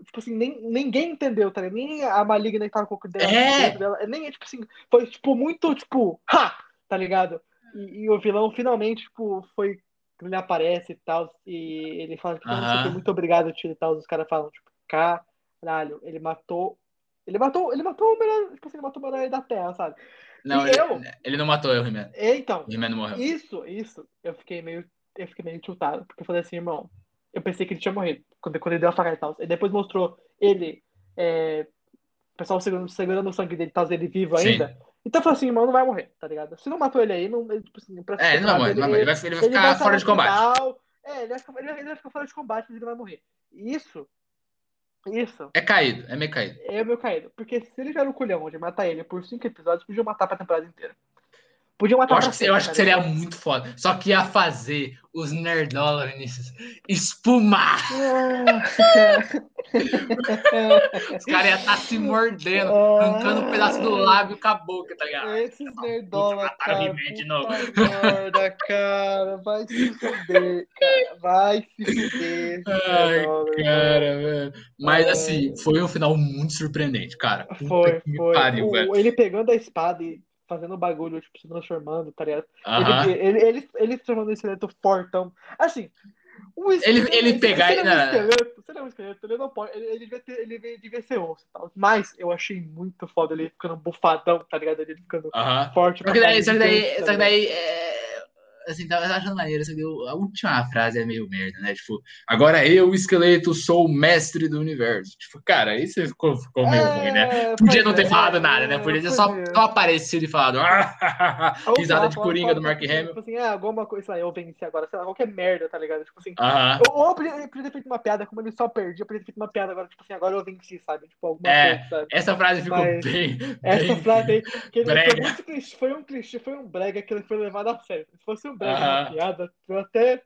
Tipo assim, nem, ninguém entendeu, tá ligado? Nem a maligna que tava com o dela, É. dela. Nem, tipo assim, foi tipo muito, tipo, ha! Tá ligado? E, e o vilão finalmente, tipo, foi. Ele aparece e tal. E ele fala, tipo, quê, muito obrigado, tio e tal. Os caras falam, tipo, caralho, ele matou. Ele matou, ele matou o melhor, tipo assim, ele matou o melhor da Terra, sabe? Não, ele, eu? ele não matou eu, He-Man. E, então, He-Man não morreu. isso, isso, eu fiquei meio, eu fiquei meio tiltado, porque eu falei assim, irmão, eu pensei que ele tinha morrido, quando, quando ele deu a facada e tal. E depois mostrou ele, é, o pessoal segurando, segurando o sangue dele tal, ele vivo Sim. ainda. Então eu falei assim, irmão, não vai morrer, tá ligado? Se não matou ele aí, não, ele, tipo assim, É, não morrer, ele, não. Ele vai, ele vai ficar vai fora de combate. final. É, ele vai, ficar, ele, vai, ficar fora de combate, mas ele vai morrer. Isso, isso, É caído, é meio caído. é o meu caído. Porque se ele tiver o culhão de matar ele por cinco episódios, podiam matar pra temporada inteira. Podiam matar Eu acho, que, eu acho que sempre, seria tá muito foda. Só que ia fazer os nerdola, Vinícius, espumar. Os caras iam estar se mordendo, arrancando um pedaço do lábio com a boca, tá ligado? Esses nerdola, o cara. De novo. merda, cara. Vai se fuder, cara. Vai se fuder. Ai, Cara, velho. Mas assim, foi um final muito surpreendente, cara. Puta Foi, foi. pariu, O- velho. ele pegando a espada e fazendo bagulho, tipo, se transformando, tá ligado? Aham. Ele, ele, ele, ele se transformando em esqueleto fortão. Assim, um Ele- ele se- pegar ele é um na- esqueleto, se ele é um esqueleto, ele não pode. Ele, ele, devia, ter, ele devia ser osso e tal. Mas eu achei muito foda ele ficando bufadão, tá ligado? Ele ficando Aham. forte. Só que daí, só que daí, tá só que ligado? daí é, assim, tava achando maneiro, só que eu- a última frase é meio merda, né? Tipo, agora eu, esqueleto, sou o mestre do universo. Tipo, cara, isso ficou, ficou meio ruim, né? É, Podia não ter é, falado nada, né? Podia ter só, podia. só aparecido e falado Ou risada de coringa do Mark tipo, Hamill. Tipo assim, ah, alguma coisa, sei lá, eu venci agora, sei lá, qualquer merda, tá ligado? Tipo assim. Aham. Ou eu podia, podia ter feito uma piada, como ele só perdia, eu podia ter feito uma piada agora, tipo assim, agora eu venci, sabe? Tipo, alguma É, coisa, sabe? Essa frase ficou Mas bem, Essa bem frase aí, que ele foi muito foi um clichê, foi um brega que ele foi levado a sério. Se fosse uma piada, eu até,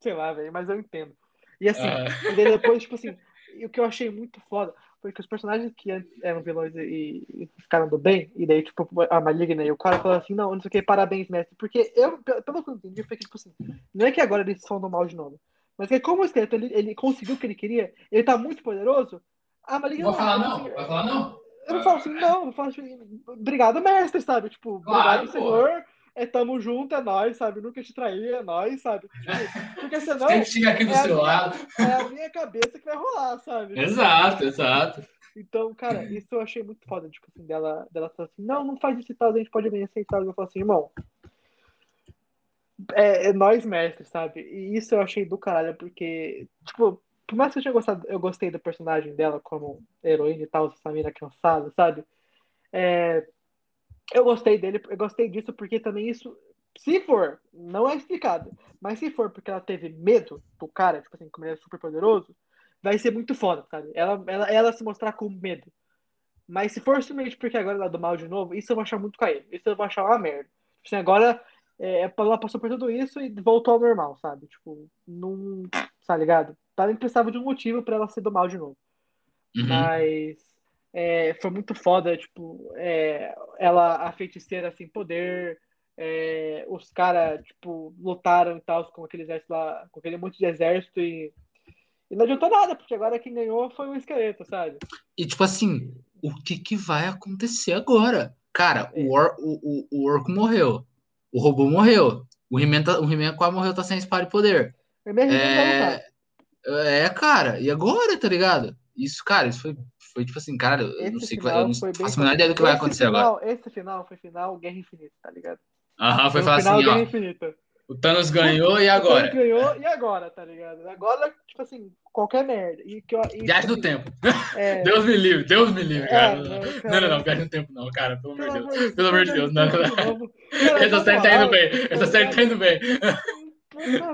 sei lá, velho, mas eu entendo. E assim, e depois, tipo assim, o que eu achei muito foda foi que os personagens que antes eram vilões e, e ficaram do bem, e daí, tipo, a Maligna e o cara falou assim, não, não sei o que, parabéns, mestre. Porque eu, pelo que eu entendi, foi que, tipo assim, não é que agora eles são do mal de novo, mas que como o esqueleto ele, ele conseguiu o que ele queria, ele tá muito poderoso, a Maligna Vou falar não? assim, Vai falar não? eu não falo assim, não, eu falo assim, obrigado, mestre, sabe? Tipo, Claro, obrigado, pô. senhor. É, tamo junto, é nóis, sabe? Nunca te trair, é nóis, sabe? Tipo, porque senão Sempre chega aqui do é seu minha- lado. é a minha cabeça que vai rolar, sabe? Exato, exato. Então, cara, isso eu achei muito foda, tipo assim, dela, dela falar assim, não, não faz isso e tal, a gente pode e tal. Eu falo assim, irmão, é, é nós mestres, sabe? E isso eu achei do caralho, porque, tipo, por mais que eu tinha gostado, eu gostei do personagem dela como heroína e tal, essa mina cansada, sabe? É, Eu gostei dele, eu gostei disso porque também isso, se for, não é explicado, mas se for porque ela teve medo do cara, tipo assim, como ele é super poderoso, vai ser muito foda, sabe? Ela, ela, ela se mostrar com medo. Mas se for simplesmente porque agora ela é do mal de novo, isso eu vou achar muito caído. Isso eu vou achar uma merda. Tipo assim, agora é, ela passou por tudo isso e voltou ao normal, sabe? Tipo, não. Tá ligado? Ela nem precisava de um motivo para ela ser do mal de novo. Uhum. Mas é, foi muito foda, tipo, é, ela, a feiticeira sem assim, poder, é, os caras, tipo, lutaram e tal com aquele exército lá, com aquele monte de exército e, e não adiantou nada, porque agora quem ganhou foi o esqueleto, sabe? E tipo assim, o que que vai acontecer agora? Cara, É. o, or, o, o, o orco morreu, o robô morreu, o He-Man tá, He-Man quase morreu, tá sem espada e poder. É... É, é, cara, e agora, tá ligado? Isso, cara, isso foi, foi tipo assim, cara, eu não Esse sei o que vai, eu não foi faço a menor ideia do que vai acontecer final, agora. Esse final foi final Guerra Infinita, tá ligado? Aham, foi final assim, Guerra ó, Infinita. o Thanos ganhou e O agora? Thanos ganhou e agora, tá ligado? Agora, tipo assim, qualquer merda. E que eu, e, Viagem tipo do tempo. assim, é, Deus me livre, Deus me livre, É, cara. não, Não, cara. não, não, viagem do tempo não, cara, pelo amor de pelo Deus. Pelo amor de Deus, não, não, não. Essa série tá indo bem, essa série tá indo bem.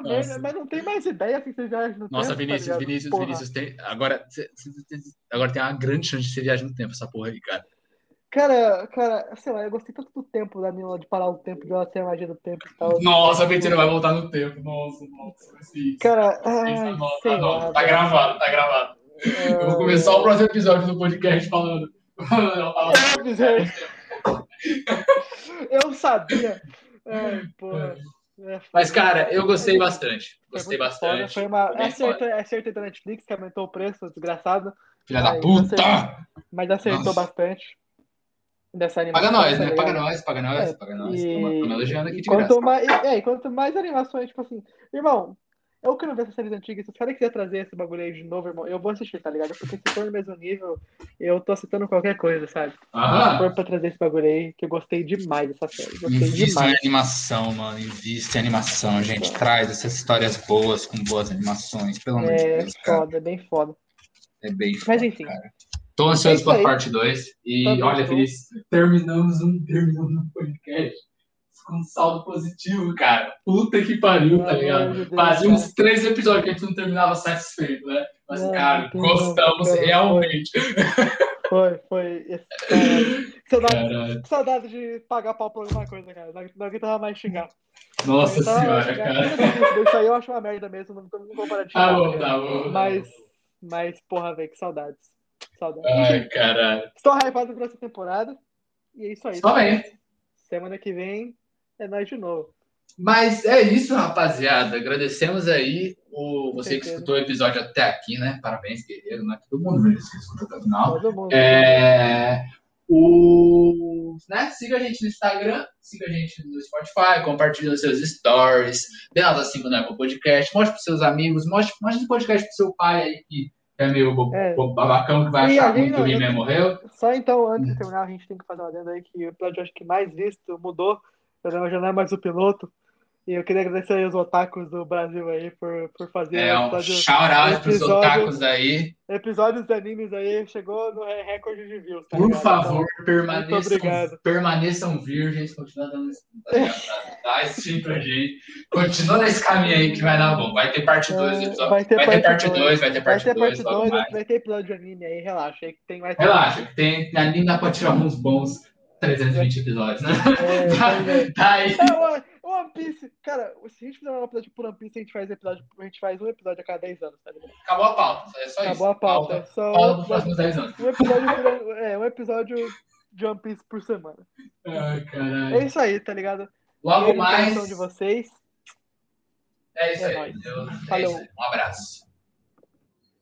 Nossa. mas não tem mais ideia que você viaja no Nossa, tempo, tá Vinícius? Vinícius, Porra. Vinícius, tem, agora, cê- cê- cê- agora tem uma grande chance de você viajar no tempo, essa porra aí, cara. Cara, cara, sei lá, eu gostei tanto do tempo da menina de parar o tempo, de ela ter a magia do tempo e tal. Nossa, a Bettina vai voltar no tempo, nossa, nossa, vai ser isso. Cara, ser ai, lá. Tá velho. gravado, tá gravado. Eu vou começar o próximo episódio do podcast falando. Eu sabia. Ai, porra. É, Mas, cara, eu gostei bastante. foi Gostei foda, bastante. Foi uma. Foi bem Acerto, acerto da Netflix, que aumentou o preço, desgraçado. Filha da puta! Mas acertou Nossa. bastante. Dessa animação. Paga nós, né? Paga nós, paga nós, É, paga nós. E, Estamos elogiando aqui de quanto graça. mais, é, quanto mais animações, tipo assim, irmão, eu quero ver essas séries antigas. Se os caras quiserem trazer esse bagulho aí de novo, irmão, eu vou assistir, tá ligado? Porque se for no mesmo nível, eu tô aceitando qualquer coisa, sabe? Se Aham. for pra trazer esse bagulho aí, que eu gostei demais dessa série. Gostei Invista em animação, mano. Invista em animação, gente. Traz essas histórias boas com boas animações. Pelo amor de É Deus, cara. foda, é bem foda. É bem Mas foda, enfim. cara. Tô É ansioso pra aí. parte 2. E Também olha, estou. Feliz, terminamos um, terminamos um podcast com um saldo positivo, cara. Puta que pariu, tá ligado? Fazia cara. uns três episódios que a gente não terminava satisfeito, né? Mas, Não, cara, não gostamos cara, realmente. Foi, foi. Que, saudade, saudade de pagar pau por alguma coisa, cara. Não, aguentava mais xingar. Nossa senhora, xingar. cara. Isso aí eu acho uma merda mesmo, não, parar de xingar. Tá bom, cara. tá bom. Mas, mas, porra, velho, que saudades. Saudades. Ai, caralho. estou hypado por essa temporada. E é isso aí. Só bem. Semana que vem é nós de novo. Mas é isso, rapaziada. Agradecemos aí o, você que escutou o episódio até aqui, né? Parabéns, guerreiro, né? Todo mundo que escutou até o final. Todo mundo. É, o, né? Siga a gente no Instagram, siga a gente no Spotify, compartilhe os seus stories, dê nota 5 no Apple Podcast, mostre para seus amigos, mostre, mostre esse podcast pro seu pai aí, que é meio bo- É. babacão, que vai E achar gente que o não- He-Man morreu. Só então, antes de terminar, a gente tem que fazer uma adenda aí que o episódio acho que mais visto mudou. Programa já não é mais o piloto. E eu queria agradecer aí os otakus do Brasil aí por, por fazer É um shout-out pros otakus aí. episódios de animes aí. Chegou no re- recorde de views, tá Por ligado? favor, Muito permaneçam, permaneçam virgens, continua dando esse? Dá esse time pra gente. Continua nesse caminho aí que vai dar bom. Vai ter parte 2 do É, episódio. vai ter Vai ter parte parte dois. 2, vai ter Vai parte ter 2 parte logo 2, mais. vai ter episódio de anime aí, relaxa. Aí que tem mais Relaxa, que tem ali dá pra tirar uns bons 320 episódios, né? É, pois é. Tá aí. É, One- Piece, cara, se a gente fizer um episódio por One Piece, a gente faz episódio, a gente faz um episódio a cada 10 anos, tá ligado? Acabou a pauta. É só isso. Acabou a pauta. É só Pauta um dos próximos 10 anos. um episódio, é, um episódio de One Piece por semana. Ai, É caralho. isso aí, tá ligado? Logo mais. de vocês. É isso É aí. nóis. É isso aí. Um abraço.